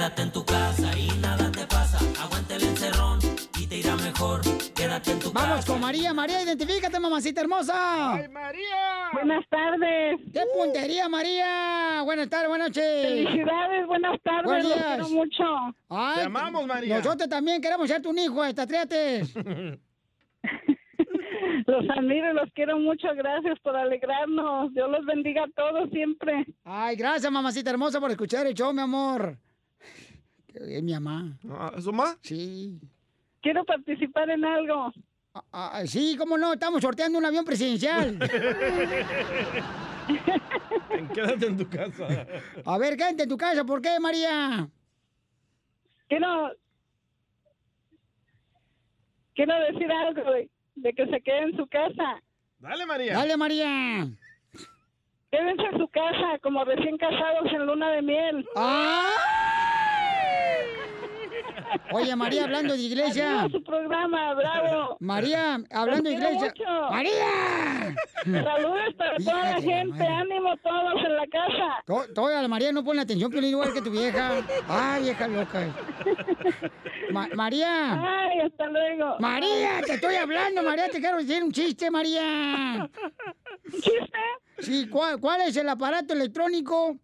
Quédate en tu casa y nada te pasa. Aguante el encerrón y te irá mejor. Quédate en tu Vamos casa. con María. María, identifícate, mamacita hermosa. ¡Ay, María! Buenas tardes. ¡Qué puntería, María! Buenas tardes, buenas noches. Felicidades, buenas tardes, Buenos los quiero mucho. Ay, Te amamos, María. Nosotros también queremos ser tu hijo, extratriates. Los admiro y los quiero mucho. Gracias por alegrarnos. Dios los bendiga a todos siempre. Ay, gracias, mamacita hermosa, por escuchar el show, mi amor. Bien, mi mamá. ¿Su mamá? Sí. Quiero participar en algo. Ah, sí, cómo no, estamos sorteando un avión presidencial. Quédate en tu casa. A ver, quédate en tu casa, ¿por qué, María? Quiero, quiero decir algo de, de que se quede en su casa. Dale, María. Dale, María. Quédense en su casa como recién casados en luna de miel. Oye, María, hablando de iglesia. Adiós, su programa, bravo. María, hablando de iglesia. mucho. ¡María! Saludos para toda la Hija de la gente, madre. ánimo todos en la casa. To- Toda la María no pone atención, pero igual que tu vieja. Ay, vieja loca. Ma- María. Ay, hasta luego. María, te estoy hablando, María, te quiero decir un chiste, María. ¿Un chiste? Sí, ¿cuál, cuál es el aparato electrónico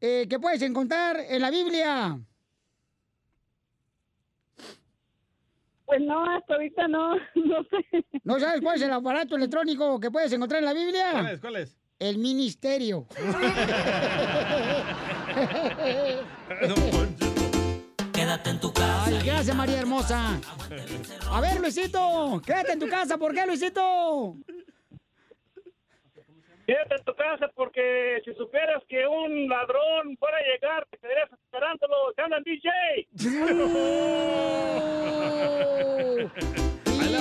eh, que puedes encontrar en la Biblia? Pues no, hasta ahorita no, no sé. ¿No sabes cuál es el aparato electrónico que puedes encontrar en la Biblia? ¿Cuál es? ¿Cuál es? El ministerio. Quédate en tu casa. Ay, gracias, María hermosa. A ver, Luisito, quédate en tu casa. ¿Por qué, Luisito? Quédate en tu casa porque si supieras que un ladrón fuera a llegar, te quedarías esperándolo. ¡Te andan, DJ!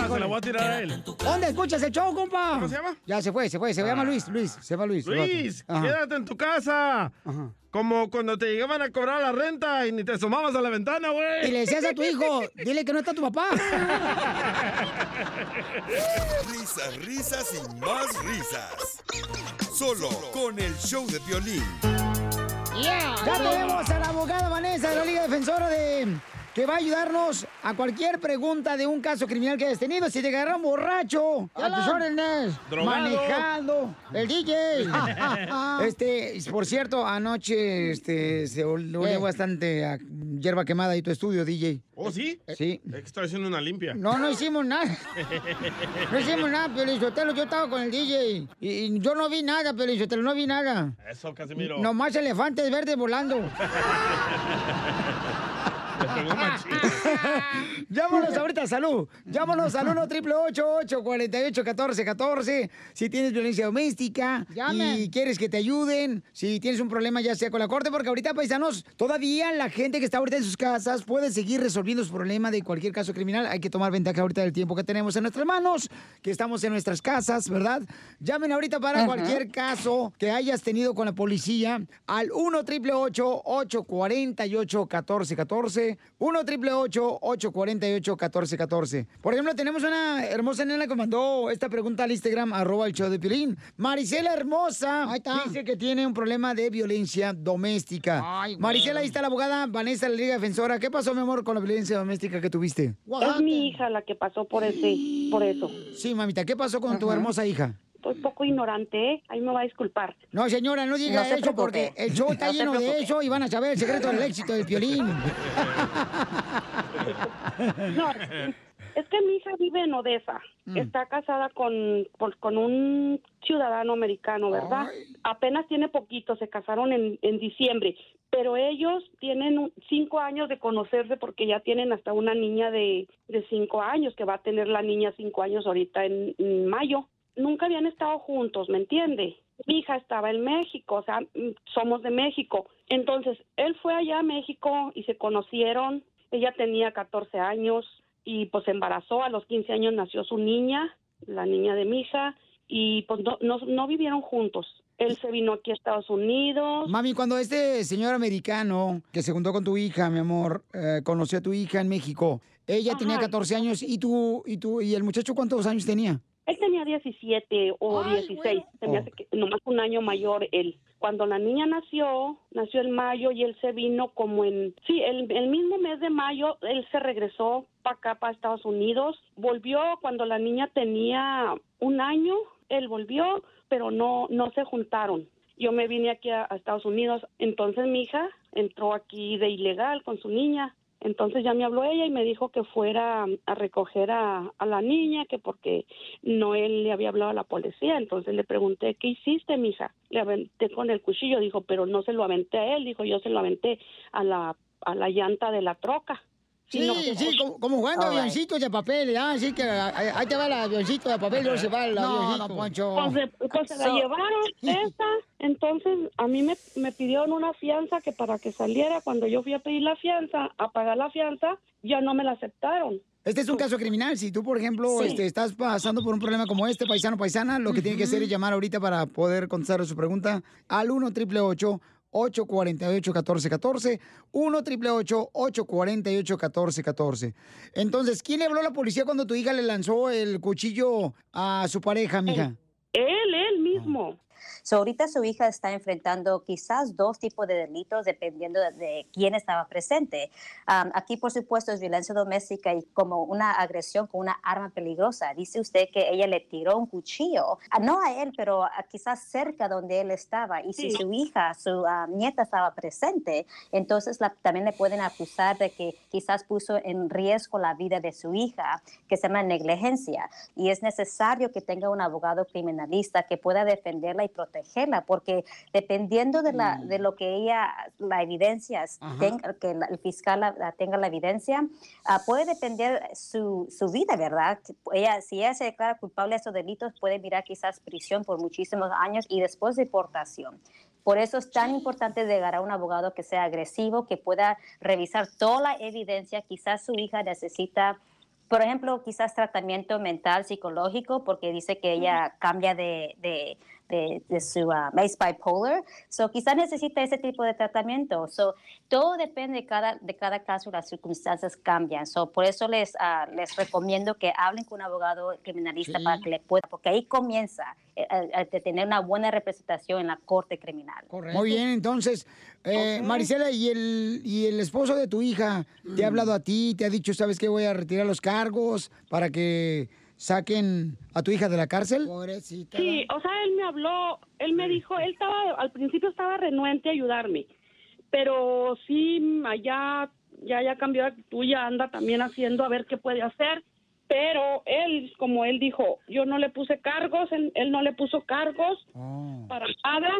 Se la voy a tirar a él. ¿Dónde escuchas el show, compa? ¿Cómo se llama? Ya se fue, se fue. Se llama Luis, Luis. Se llama Luis. Luis, quédate en tu casa. Como cuando te llegaban a cobrar la renta y ni te asomabas a la ventana, güey. Y le decías a tu hijo, dile que no está tu papá. Risas, risas y más risas. Solo con el show de violín. Ya tenemos a la abogada Vanessa de la Liga Defensora de que va a ayudarnos a cualquier pregunta de un caso criminal que hayas tenido. Si te agarran borracho, a tus órdenes, manejando, el DJ. este, por cierto, anoche este, se ol- olió bastante a hierba quemada y tu estudio, DJ. ¿Oh, sí? Sí. Es que estoy haciendo una limpia. No, no hicimos nada. No hicimos nada, Pelizotelo. Yo estaba con el DJ. Y, y yo no vi nada, Pelizotelo. No vi nada. Eso, Casimiro. Nomás elefantes verdes volando. Le pegó machín. Llámanos ahorita, salud. Llámanos al 1 888 48 14 14 Si tienes violencia doméstica y quieres que te ayuden, si tienes un problema ya sea con la corte, porque ahorita, paisanos, todavía la gente que está ahorita en sus casas puede seguir resolviendo su problema de cualquier caso criminal. Hay que tomar ventaja ahorita del tiempo que tenemos en nuestras manos, que estamos en nuestras casas, ¿verdad? Llamen ahorita para cualquier caso que hayas tenido con la policía al 1 888 848 1414 1 888 848 1414 Por ejemplo, tenemos una hermosa nena que mandó esta pregunta al Instagram, arroba el show de Pilín. Maricela Hermosa dice que tiene un problema de violencia doméstica. Maricela, ahí está la abogada Vanessa, la Liga Defensora. ¿Qué pasó, mi amor, con la violencia doméstica que tuviste? Es mi hija la que pasó por ese, por eso. Sí, mamita, ¿qué pasó con tu hermosa hija? Estoy poco ignorante, ¿eh? Ahí me va a disculpar. No, señora, no diga No eso porque el show está No lleno de eso y van a saber el secreto del éxito del violín. No, es que mi hija vive en Odessa. Mm. Está casada con, por- con un ciudadano americano, ¿verdad? Apenas tiene poquito, se casaron en, en diciembre. Pero ellos tienen cinco años de conocerse porque ya tienen hasta una niña de, de cinco años, que va a tener la niña cinco años ahorita en, en mayo. Nunca habían estado juntos, ¿me entiende? Mi hija estaba en México, o sea, mm, somos de México. Entonces, él fue allá a México y se conocieron. Ella tenía 14 años y pues se embarazó. A los 15 años nació su niña, la niña de mi hija, y pues no, no, no vivieron juntos. Él se vino aquí a Estados Unidos. Mami, cuando este señor americano que se juntó con tu hija, mi amor, eh, conoció a tu hija en México, ella tenía 14 años y tú, y tú, y el muchacho cuántos años tenía? Él tenía 17 o 16, se me Oh. hace que nomás un año mayor él. Cuando la niña nació, nació en mayo y él se vino como en, sí, el, el mismo mes de mayo, él se regresó para acá, para Estados Unidos. Volvió cuando la niña tenía un año, él volvió, pero no, no se juntaron. Yo me vine aquí a, a Estados Unidos, entonces mi hija entró aquí de ilegal con su niña. Entonces ya me habló ella y me dijo que fuera a recoger a, la niña, que porque no él le había hablado a la policía. Entonces le pregunté, ¿qué hiciste, mija? Le aventé con el cuchillo, dijo, pero no se lo aventé a él, dijo, yo se lo aventé a la, a la llanta de la troca. Sí, no, sí, como, como jugando right. avioncitos de papel, ¿ah? Así que ahí ahí te va el avioncito de papel, luego se va el No, avioncito. don Poncho. Pues, se- pues se la llevaron esa, entonces a mí me, me pidieron una fianza que para que saliera, cuando yo fui a pedir la fianza, a pagar la fianza, ya no me la aceptaron. Este es un caso criminal. Si tú, por ejemplo, Sí. este, estás pasando por un problema como este, paisano, paisana, lo que tiene que hacer es llamar ahorita para poder contestar a su pregunta al 1 888 848 1414 1 888 848 1414 Entonces, ¿quién le habló a la policía cuando tu hija le lanzó el cuchillo a su pareja, mija? Él, él mismo. So, ahorita su hija está enfrentando quizás dos tipos de delitos dependiendo de, de quién estaba presente. Am, aquí, por supuesto, es violencia doméstica y como una agresión con una arma peligrosa. Dice usted que ella le tiró un cuchillo, ah, no a él, pero a- quizás cerca donde él estaba. Y si Sí. su hija, su ah, nieta estaba presente, entonces la- también le pueden acusar de que quizás puso en riesgo la vida de su hija, que se llama negligencia. Y es necesario que tenga un abogado criminalista que pueda defenderla y protegerla, porque dependiendo de, la, de lo que ella, la evidencia, tenga, que el fiscal la- la tenga la evidencia, ah, puede depender su, su vida, ¿verdad? Ella, si ella se declara culpable de estos delitos, puede mirar quizás prisión por muchísimos años y después deportación. Por eso es tan importante llegar a un abogado que sea agresivo, que pueda revisar toda la evidencia. Quizás su hija necesita, por ejemplo, quizás tratamiento mental, psicológico, porque dice que ella cambia de, de, de, de su ah, es bipolar. So, quizás necesita ese tipo de tratamiento. So, todo depende de cada, de cada caso, las circunstancias cambian. So, por eso les, ah, les recomiendo que hablen con un abogado criminalista Sí. para que le pueda, porque ahí comienza eh, a- a tener una buena representación en la corte criminal. Muy bien, entonces, eh, Marisela, ¿y el, ¿y el esposo de tu hija te ha hablado a ti? ¿Te ha dicho, sabes que voy a retirar los cargos para que saquen a tu hija de la cárcel? Pobrecita. Sí, o sea, él me habló, él me dijo, él estaba, al principio estaba renuente a ayudarme, pero sí, allá, ya, ya cambió de actitud, ya anda también haciendo a ver qué puede hacer, pero él, como él dijo, yo no le puse cargos, él, él no le puso cargos para nada.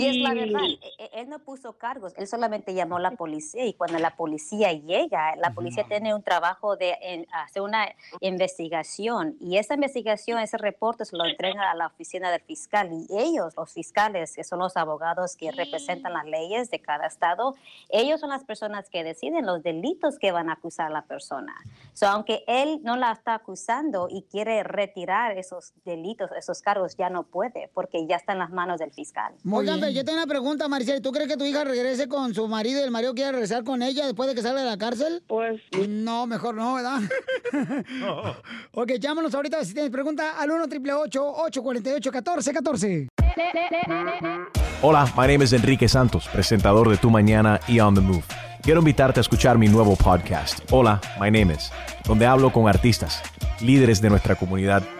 Y es la verdad, e- e- él no puso cargos, él solamente llamó a la policía y cuando la policía llega, la policía tiene un trabajo de en- hacer una investigación y esa investigación, ese reporte se lo entrega a la oficina del fiscal y ellos, los fiscales, que son los abogados que representan las leyes de cada estado, ellos son las personas que deciden los delitos que van a acusar a la persona. So, aunque él no la está acusando y quiere retirar esos delitos, esos cargos, ya no puede porque ya está en las manos del fiscal. Oigan, yo tengo una pregunta, Maricela. ¿Tú crees que tu hija regrese con su marido y el marido quiere regresar con ella después de que salga de la cárcel? Pues... No, mejor no, ¿verdad? ok, llámanos ahorita si tienes pregunta al 1 888 848 1414 Hola, my name is Enrique Santos, presentador de Tu Mañana y On the Move. Quiero invitarte a escuchar mi nuevo podcast, Hola, my name is, donde hablo con artistas, líderes de nuestra comunidad